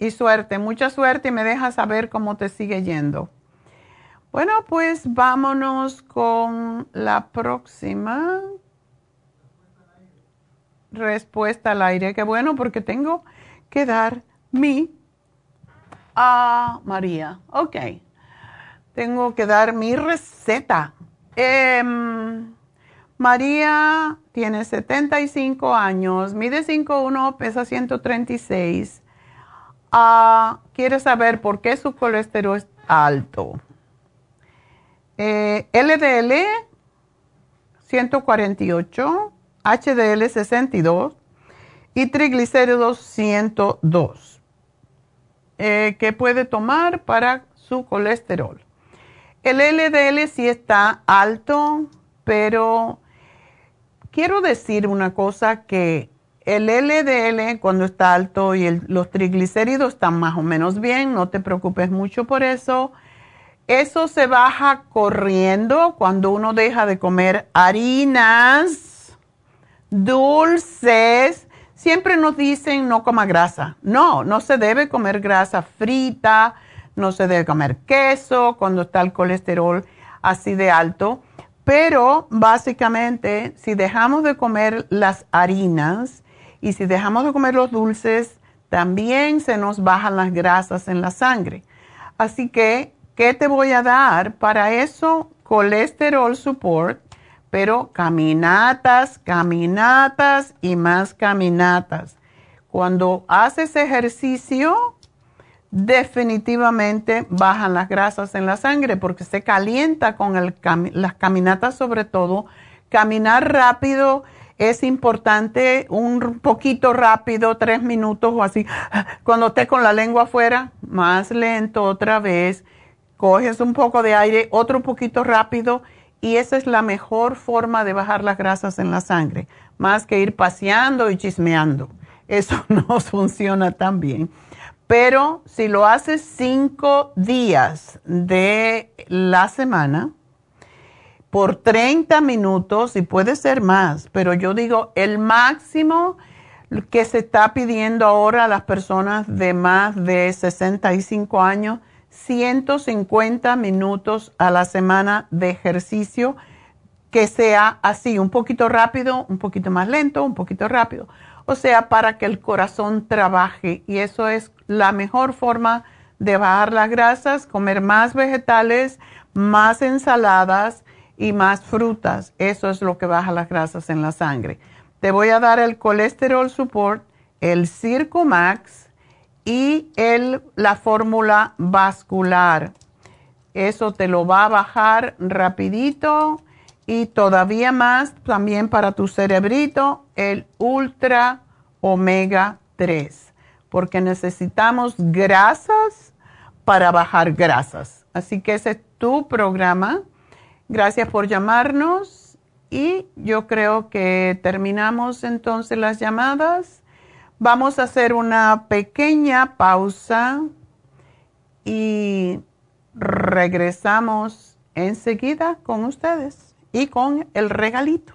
Y suerte, mucha suerte y me dejas saber cómo te sigue yendo. Bueno, pues vámonos con la próxima respuesta al aire. Qué bueno, porque tengo que dar mi a María. Ok. Tengo que dar mi receta. Em, María tiene 75 años, mide 5'1, pesa 136. Ah, quiere saber por qué su colesterol es alto. Eh, LDL 148, HDL 62 y triglicéridos 102. Eh, ¿Qué puede tomar para su colesterol? El LDL sí está alto, pero quiero decir una cosa que el LDL cuando está alto y los triglicéridos están más o menos bien, no te preocupes mucho por eso. Eso se baja corriendo cuando uno deja de comer harinas, dulces. Siempre nos dicen no coma grasa. No, no se debe comer grasa frita, no se debe comer queso cuando está el colesterol así de alto. Pero básicamente, si dejamos de comer las harinas y si dejamos de comer los dulces, también se nos bajan las grasas en la sangre. Así que ¿Qué te voy a dar? Para eso, colesterol support, pero caminatas, caminatas y más caminatas. Cuando haces ejercicio, definitivamente bajan las grasas en la sangre porque se calienta con las caminatas sobre todo. Caminar rápido es importante, un poquito rápido, tres minutos o así. Cuando esté con la lengua afuera, más lento otra vez coges un poco de aire, otro poquito rápido y esa es la mejor forma de bajar las grasas en la sangre, más que ir paseando y chismeando. Eso no funciona tan bien. Pero si lo haces cinco días de la semana, por 30 minutos, y puede ser más, pero yo digo el máximo que se está pidiendo ahora a las personas de más de 65 años 150 minutos a la semana de ejercicio que sea así, un poquito rápido, un poquito más lento, un poquito rápido. O sea, para que el corazón trabaje y eso es la mejor forma de bajar las grasas, comer más vegetales, más ensaladas y más frutas. Eso es lo que baja las grasas en la sangre. Te voy a dar el colesterol support, el Circo Max, y el, la fórmula vascular. Eso te lo va a bajar rapidito y todavía más también para tu cerebrito el ultra omega 3 porque necesitamos grasas para bajar grasas. Así que ese es tu programa. Gracias por llamarnos y yo creo que terminamos entonces las llamadas. Vamos a hacer una pequeña pausa y regresamos enseguida con ustedes y con el regalito.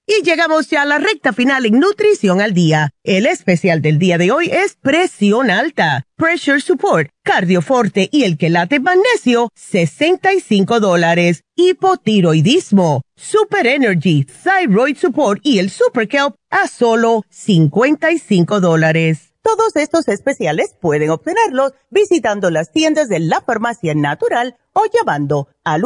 Y llegamos ya a la recta final en Nutrición al Día. El especial del día de hoy es Presión Alta, Pressure Support, Cardioforte y el Quelate Magnesio, 65 dólares. Hipotiroidismo, Super Energy, Thyroid Support y el Super Kelp a solo 55 dólares. Todos estos especiales pueden obtenerlos visitando las tiendas de la Farmacia Natural o llamando al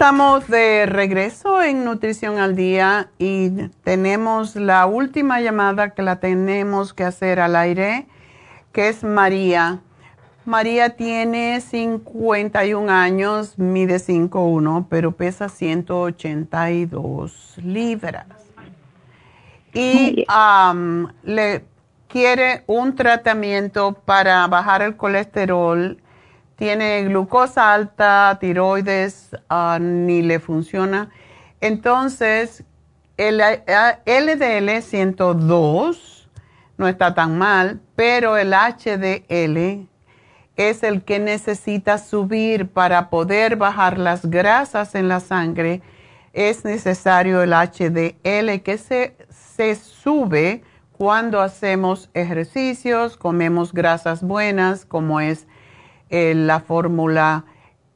Estamos de regreso en Nutrición al Día y tenemos la última llamada que la tenemos que hacer al aire, que es María. María tiene 51 años, mide 5'1, pero pesa 182 libras. Y le quiere un tratamiento para bajar el colesterol. Tiene glucosa alta, tiroides, ah, ni le funciona. Entonces, el ah, LDL 102 no está tan mal, pero el HDL es el que necesita subir para poder bajar las grasas en la sangre. Es necesario el HDL que se, se sube cuando hacemos ejercicios, comemos grasas buenas, como es eh, la fórmula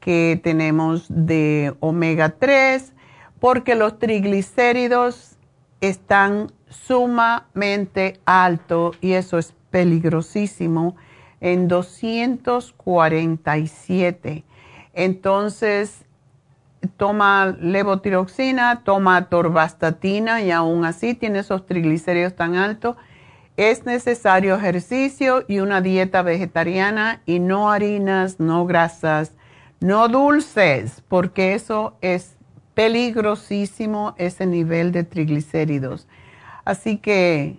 que tenemos de omega 3, porque los triglicéridos están sumamente altos y eso es peligrosísimo en 247. Entonces, toma levotiroxina, toma torvastatina y aún así tiene esos triglicéridos tan altos. Es necesario ejercicio y una dieta vegetariana y no harinas, no grasas, no dulces, porque eso es peligrosísimo, ese nivel de triglicéridos. Así que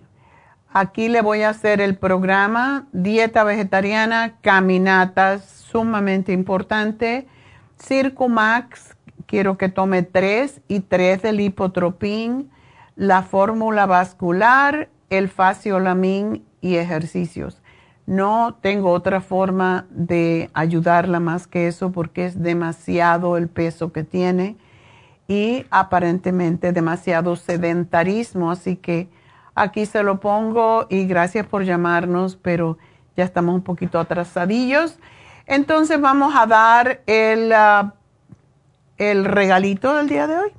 aquí le voy a hacer el programa, dieta vegetariana, caminatas, sumamente importante, Circumax, quiero que tome tres y tres del hipotropín, la fórmula vascular, el faciolamin y ejercicios. No tengo otra forma de ayudarla más que eso porque es demasiado el peso que tiene y aparentemente demasiado sedentarismo, así que aquí se lo pongo y gracias por llamarnos, pero ya estamos un poquito atrasadillos. Entonces vamos a dar el, ah, el regalito del día de hoy.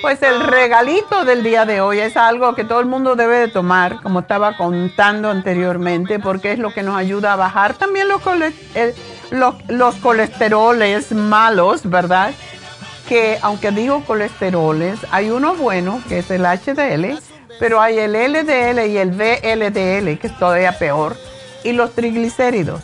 Pues el regalito del día de hoy es algo que todo el mundo debe de tomar, como estaba contando anteriormente, porque es lo que nos ayuda a bajar también los, los, los colesteroles malos, ¿verdad? Que aunque digo colesteroles, hay uno bueno, que es el HDL, pero hay el LDL y el VLDL, que es todavía peor, y los triglicéridos.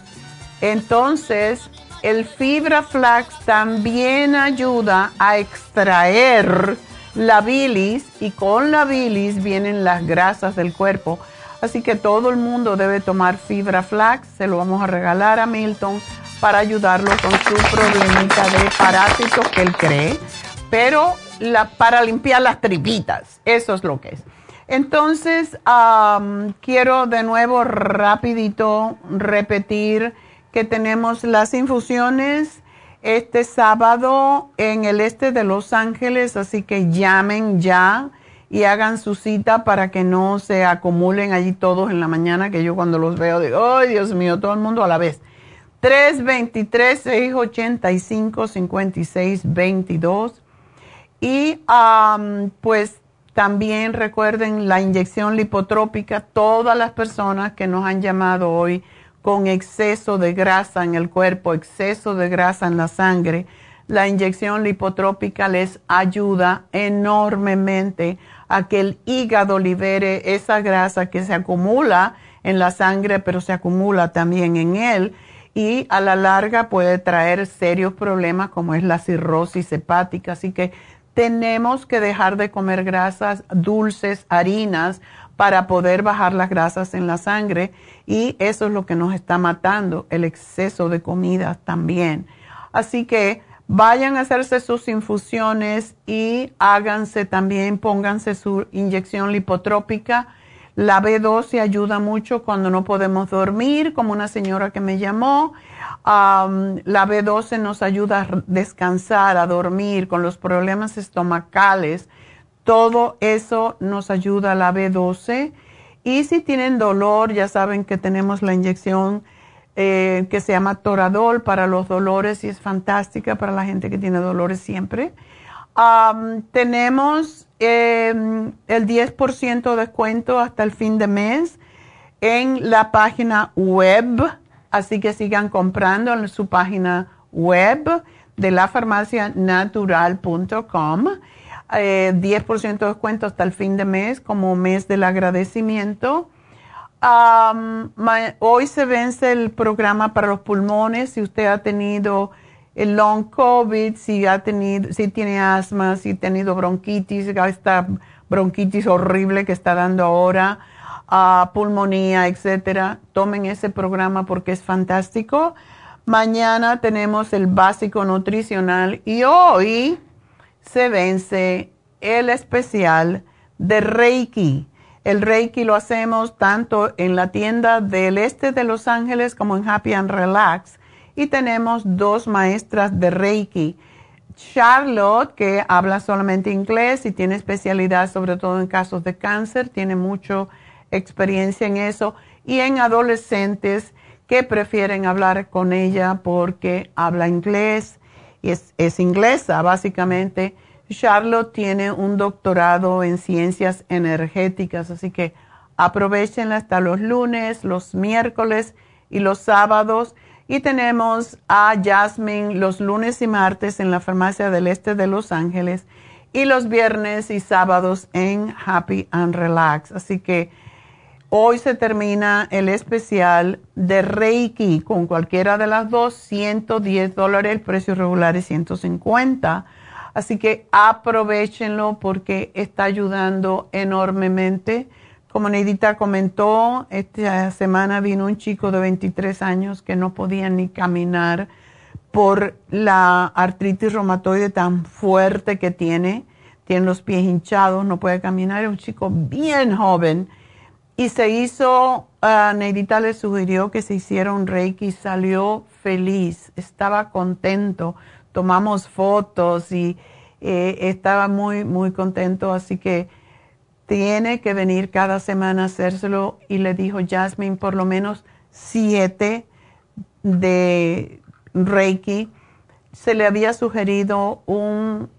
Entonces, el fibra flax también ayuda a extraer la bilis y con la bilis vienen las grasas del cuerpo. Así que todo el mundo debe tomar fibra flax. Se lo vamos a regalar a Milton para ayudarlo con su problemita de parásitos que él cree. pero la, para limpiar las tripitas, eso es lo que es. Entonces, quiero de nuevo rapidito repetir que tenemos las infusiones este sábado en el este de Los Ángeles, así que llamen ya y hagan su cita para que no se acumulen allí todos en la mañana, que yo cuando los veo digo, ¡ay, Dios mío, todo el mundo a la vez! 323-685-5622. Y pues también recuerden la inyección lipotrópica, todas las personas que nos han llamado hoy con exceso de grasa en el cuerpo, exceso de grasa en la sangre, la inyección lipotrópica les ayuda enormemente a que el hígado libere esa grasa que se acumula en la sangre, pero se acumula también en él y a la larga puede traer serios problemas como es la cirrosis hepática. Así que tenemos que dejar de comer grasas dulces, harinas, para poder bajar las grasas en la sangre y eso es lo que nos está matando, el exceso de comida también. Así que vayan a hacerse sus infusiones y háganse también, pónganse su inyección lipotrópica la B12 ayuda mucho cuando no podemos dormir, como una señora que me llamó. la B12 nos ayuda a descansar, a dormir con los problemas estomacales. Todo eso nos ayuda a la B12. Y si tienen dolor, ya saben que tenemos la inyección eh, que se llama Toradol para los dolores y es fantástica para la gente que tiene dolores siempre. tenemos Em, el 10% de descuento hasta el fin de mes en la página web, así que sigan comprando en su página web de la farmacianatural.com. Eh, 10% de descuento hasta el fin de mes como mes del agradecimiento. hoy se vence el programa para los pulmones. Si usted ha tenido el long COVID, si ha tenido, si tiene asma, si ha tenido bronquitis, esta bronquitis horrible que está dando ahora, uh, pulmonía, etcétera, tomen ese programa porque es fantástico. Mañana tenemos el básico nutricional y hoy se vence el especial de Reiki. El Reiki lo hacemos tanto en la tienda del este de Los Ángeles como en Happy and Relax y tenemos dos maestras de Reiki. Charlotte, que habla solamente inglés y tiene especialidad sobre todo en casos de cáncer, tiene mucha experiencia en eso, y en adolescentes que prefieren hablar con ella porque habla inglés es, es inglesa básicamente. Charlotte tiene un doctorado en ciencias energéticas, así que aprovechenla hasta los lunes, los miércoles y los sábados y tenemos a Jasmine los lunes y martes en la farmacia del este de Los Ángeles y los viernes y sábados en Happy and Relax. Así que hoy se termina el especial de Reiki con cualquiera de las dos, 110 dólares, el precio regular es 150. Así que aprovechenlo porque está ayudando enormemente como Neidita comentó, esta semana vino un chico de 23 años que no podía ni caminar por la artritis reumatoide tan fuerte que tiene. Tiene los pies hinchados, no puede caminar. Es un chico bien joven. Y se hizo, uh, Neidita le sugirió que se hiciera un reiki. Salió feliz, estaba contento. Tomamos fotos y eh, estaba muy, muy contento. Así que tiene que venir cada semana a hacérselo y le dijo Jasmine por lo menos siete de Reiki. Se le había sugerido un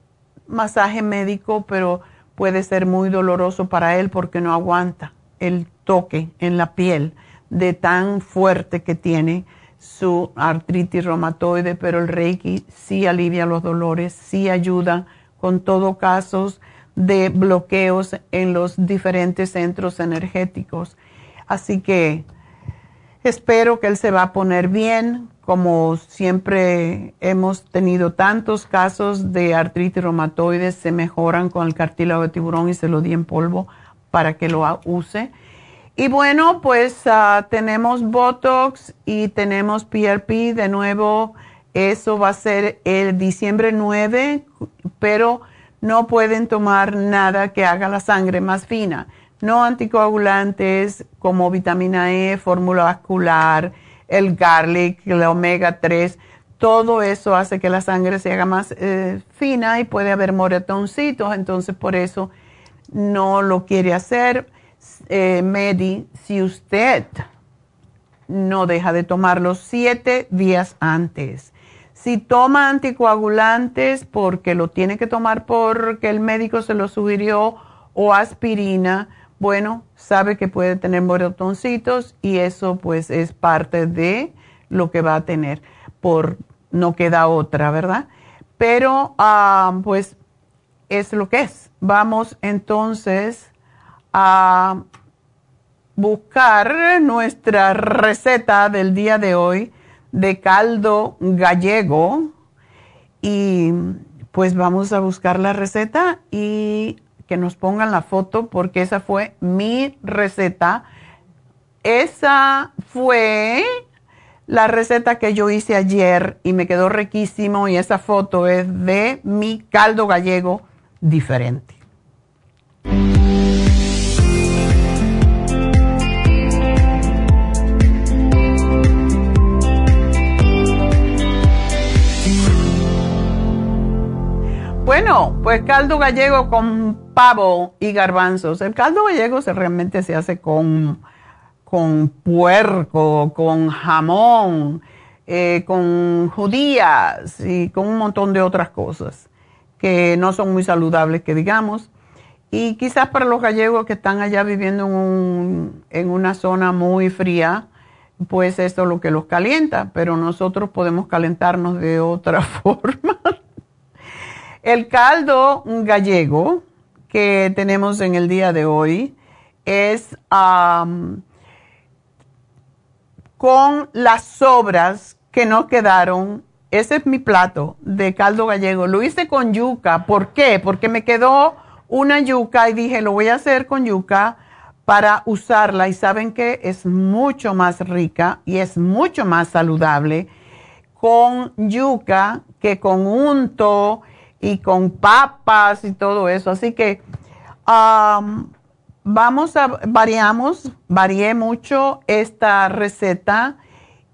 masaje médico, pero puede ser muy doloroso para él porque no aguanta el toque en la piel de tan fuerte que tiene su artritis reumatoide, pero el Reiki sí alivia los dolores, sí ayuda con todo casos de bloqueos en los diferentes centros energéticos. Así que espero que él se va a poner bien, como siempre hemos tenido tantos casos de artritis reumatoide, se mejoran con el cartílago de tiburón y se lo di en polvo para que lo use. Y bueno, pues ah, tenemos Botox y tenemos PRP de nuevo Eso va a ser el diciembre 9, pero no pueden tomar nada que haga la sangre más fina. No anticoagulantes como vitamina E, fórmula vascular, el garlic, el omega 3. Todo eso hace que la sangre se haga más eh, fina y puede haber moretoncitos. Entonces, por eso no lo quiere hacer. Eh, Medi, si usted no deja de tomarlo siete días antes. Si toma anticoagulantes porque lo tiene que tomar porque el médico se lo sugirió o aspirina, bueno, sabe que puede tener moretoncitos y eso pues es parte de lo que va a tener por no queda otra, ¿verdad? Pero ah, pues es lo que es. Vamos entonces a buscar nuestra receta del día de hoy de caldo gallego y pues vamos a buscar la receta y que nos pongan la foto porque esa fue mi receta. Esa fue la receta que yo hice ayer y me quedó riquísimo y esa foto es de mi caldo gallego diferente. Bueno, pues caldo gallego con pavo y garbanzos. El caldo gallego se realmente se hace con, con puerco, con jamón, eh, con judías y con un montón de otras cosas que no son muy saludables, que digamos. Y quizás para los gallegos que están allá viviendo en, una zona muy fría, pues esto es lo que los calienta, pero nosotros podemos calentarnos de otra forma. El caldo gallego que tenemos en el día de hoy es con las sobras que nos quedaron. Ese es mi plato de caldo gallego. Lo hice con yuca. ¿Por qué? Porque me quedó una yuca y dije, lo voy a hacer con yuca para usarla. Y saben que es mucho más rica y es mucho más saludable con yuca que con unto y con papas y todo eso. Así que vamos a, variamos, varié mucho esta receta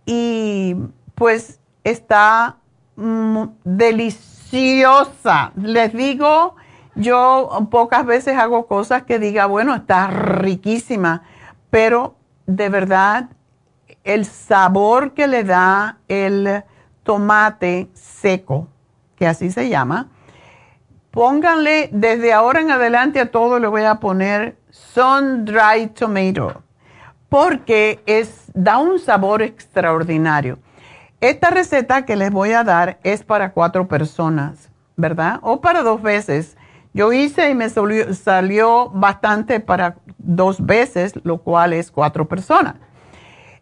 y pues está mm, deliciosa. Les digo, yo pocas veces hago cosas que diga, bueno, está riquísima, pero de verdad el sabor que le da el tomate seco, que así se llama, Pónganle desde ahora en adelante a todo le voy a poner sun dried tomato porque es, da un sabor extraordinario. Esta receta que les voy a dar es para cuatro personas, ¿verdad? O para dos veces. Yo hice y me salió, bastante para dos veces, lo cual es cuatro personas.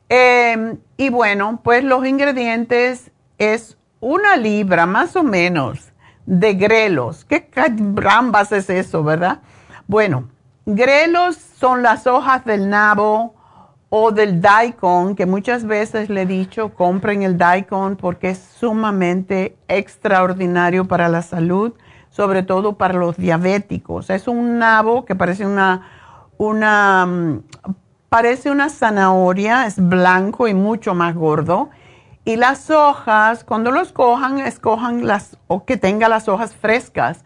Em, y bueno, pues los ingredientes es una libra más o menos de grelos. ¿Qué rambas es eso, verdad? Bueno, grelos son las hojas del nabo o del daikon, que muchas veces le he dicho, compren el daikon porque es sumamente extraordinario para la salud, sobre todo para los diabéticos. Es un nabo que parece una, una, mm, parece una zanahoria, es blanco y mucho más gordo y las hojas, cuando los cojan, escojan las, o que tenga las hojas frescas.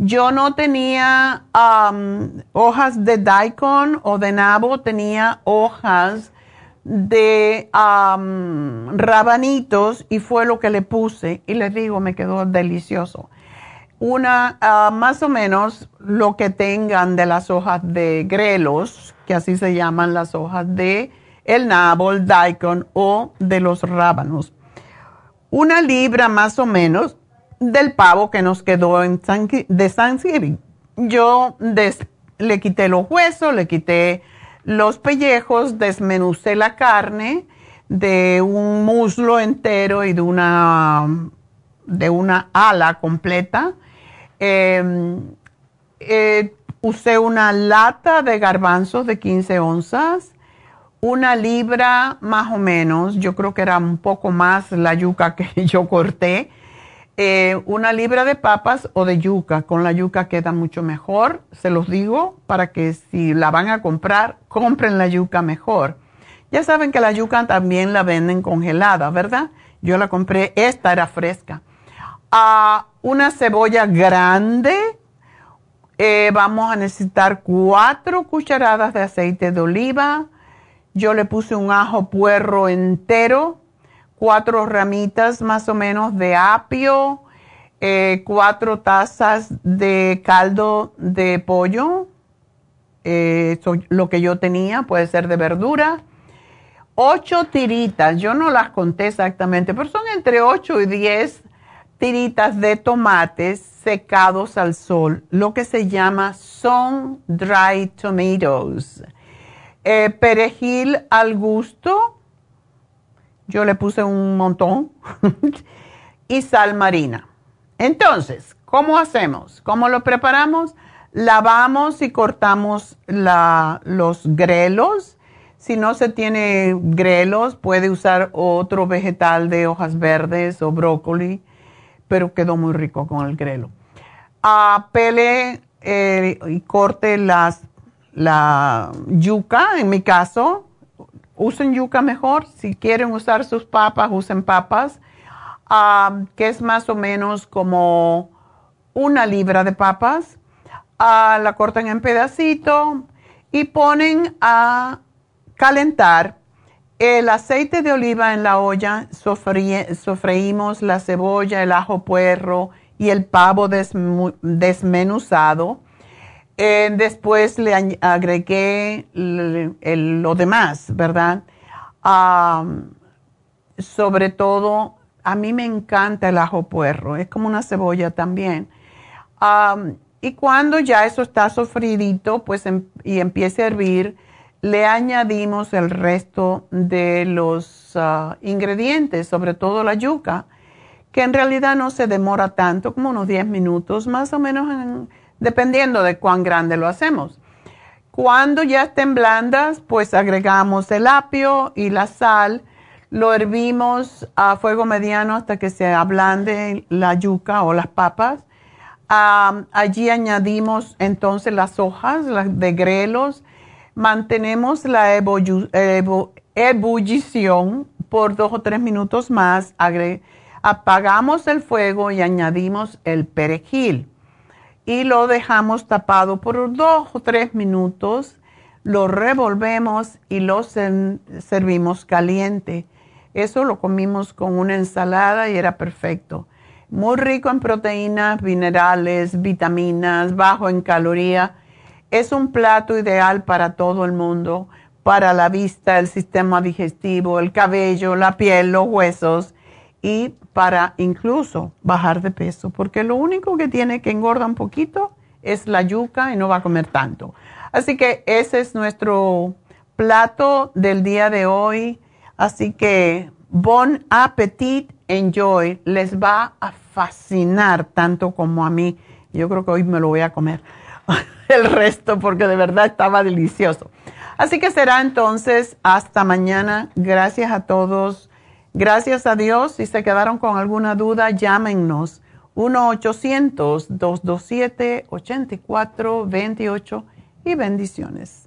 Yo no tenía hojas de daikon o de nabo, tenía hojas de rabanitos y fue lo que le puse y les digo, me quedó delicioso. Una, ah, más o menos lo que tengan de las hojas de grelos, que así se llaman las hojas de el nabo, el daikon o de los rábanos. Una libra más o menos del pavo que nos quedó en de Thanksgiving. Yo le quité los huesos, le quité los pellejos, desmenucé la carne de un muslo entero y de una, de una ala completa. Em, eh, usé una lata de garbanzos de 15 onzas una libra más o menos, yo creo que era un poco más la yuca que yo corté, eh, una libra de papas o de yuca. Con la yuca queda mucho mejor, se los digo, para que si la van a comprar, compren la yuca mejor. Ya saben que la yuca también la venden congelada, ¿verdad? Yo la compré, esta era fresca. Ah, una cebolla grande, eh, vamos a necesitar cuatro cucharadas de aceite de oliva. Yo le puse un ajo puerro entero, cuatro ramitas más o menos de apio, eh, cuatro tazas de caldo de pollo, eh, lo que yo tenía, puede ser de verdura, ocho tiritas, yo no las conté exactamente, pero son entre ocho y diez tiritas de tomates secados al sol, lo que se llama sun dried tomatoes. Eh, perejil al gusto, yo le puse un montón, y sal marina. Entonces, ¿cómo hacemos? ¿Cómo lo preparamos? Lavamos y cortamos los grelos. Si no se tiene grelos, puede usar otro vegetal de hojas verdes o brócoli, pero quedó muy rico con el grelo. Ah, pele eh, y corte las, la yuca, en mi caso, usen yuca mejor. Si quieren usar sus papas, usen papas, que es más o menos como una libra de papas. la cortan en pedacito y ponen a calentar el aceite de oliva en la olla. sofreímos la cebolla, el ajo puerro y el pavo desmenuzado. Eh, después le agregué lo demás, ¿verdad? sobre todo, a mí me encanta el ajo puerro, es como una cebolla también. y cuando ya eso está sofridito, pues em, y empiece a hervir, le añadimos el resto de los ah, ingredientes, sobre todo la yuca, que en realidad no se demora tanto, como unos 10 minutos, más o menos en dependiendo de cuán grande lo hacemos. Cuando ya estén blandas, pues agregamos el apio y la sal, lo hervimos a fuego mediano hasta que se ablande la yuca o las papas. allí añadimos entonces las hojas de grelos, mantenemos la ebullición por dos o tres minutos más, apagamos el fuego y añadimos el perejil y lo dejamos tapado por dos o tres minutos, lo revolvemos y lo servimos caliente. Eso lo comimos con una ensalada y era perfecto. Muy rico en proteínas, minerales, vitaminas, bajo en caloría. Es un plato ideal para todo el mundo, para la vista, el sistema digestivo, el cabello, la piel, los huesos y para incluso bajar de peso, porque lo único que tiene que engorda un poquito es la yuca y no va a comer tanto. Así que ese es nuestro plato del día de hoy. Así que bon appetit, enjoy. Les va a fascinar tanto como a mí. Yo creo que hoy me lo voy a comer el resto porque de verdad estaba delicioso. Así que será entonces hasta mañana. Gracias a todos Gracias a Dios, si se quedaron con alguna duda, llámenos 1-800-227-8428 y bendiciones.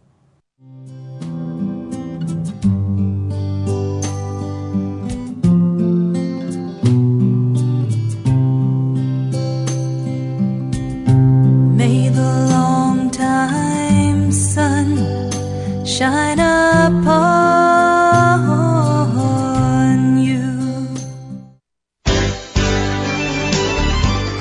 May the long time sun shine upon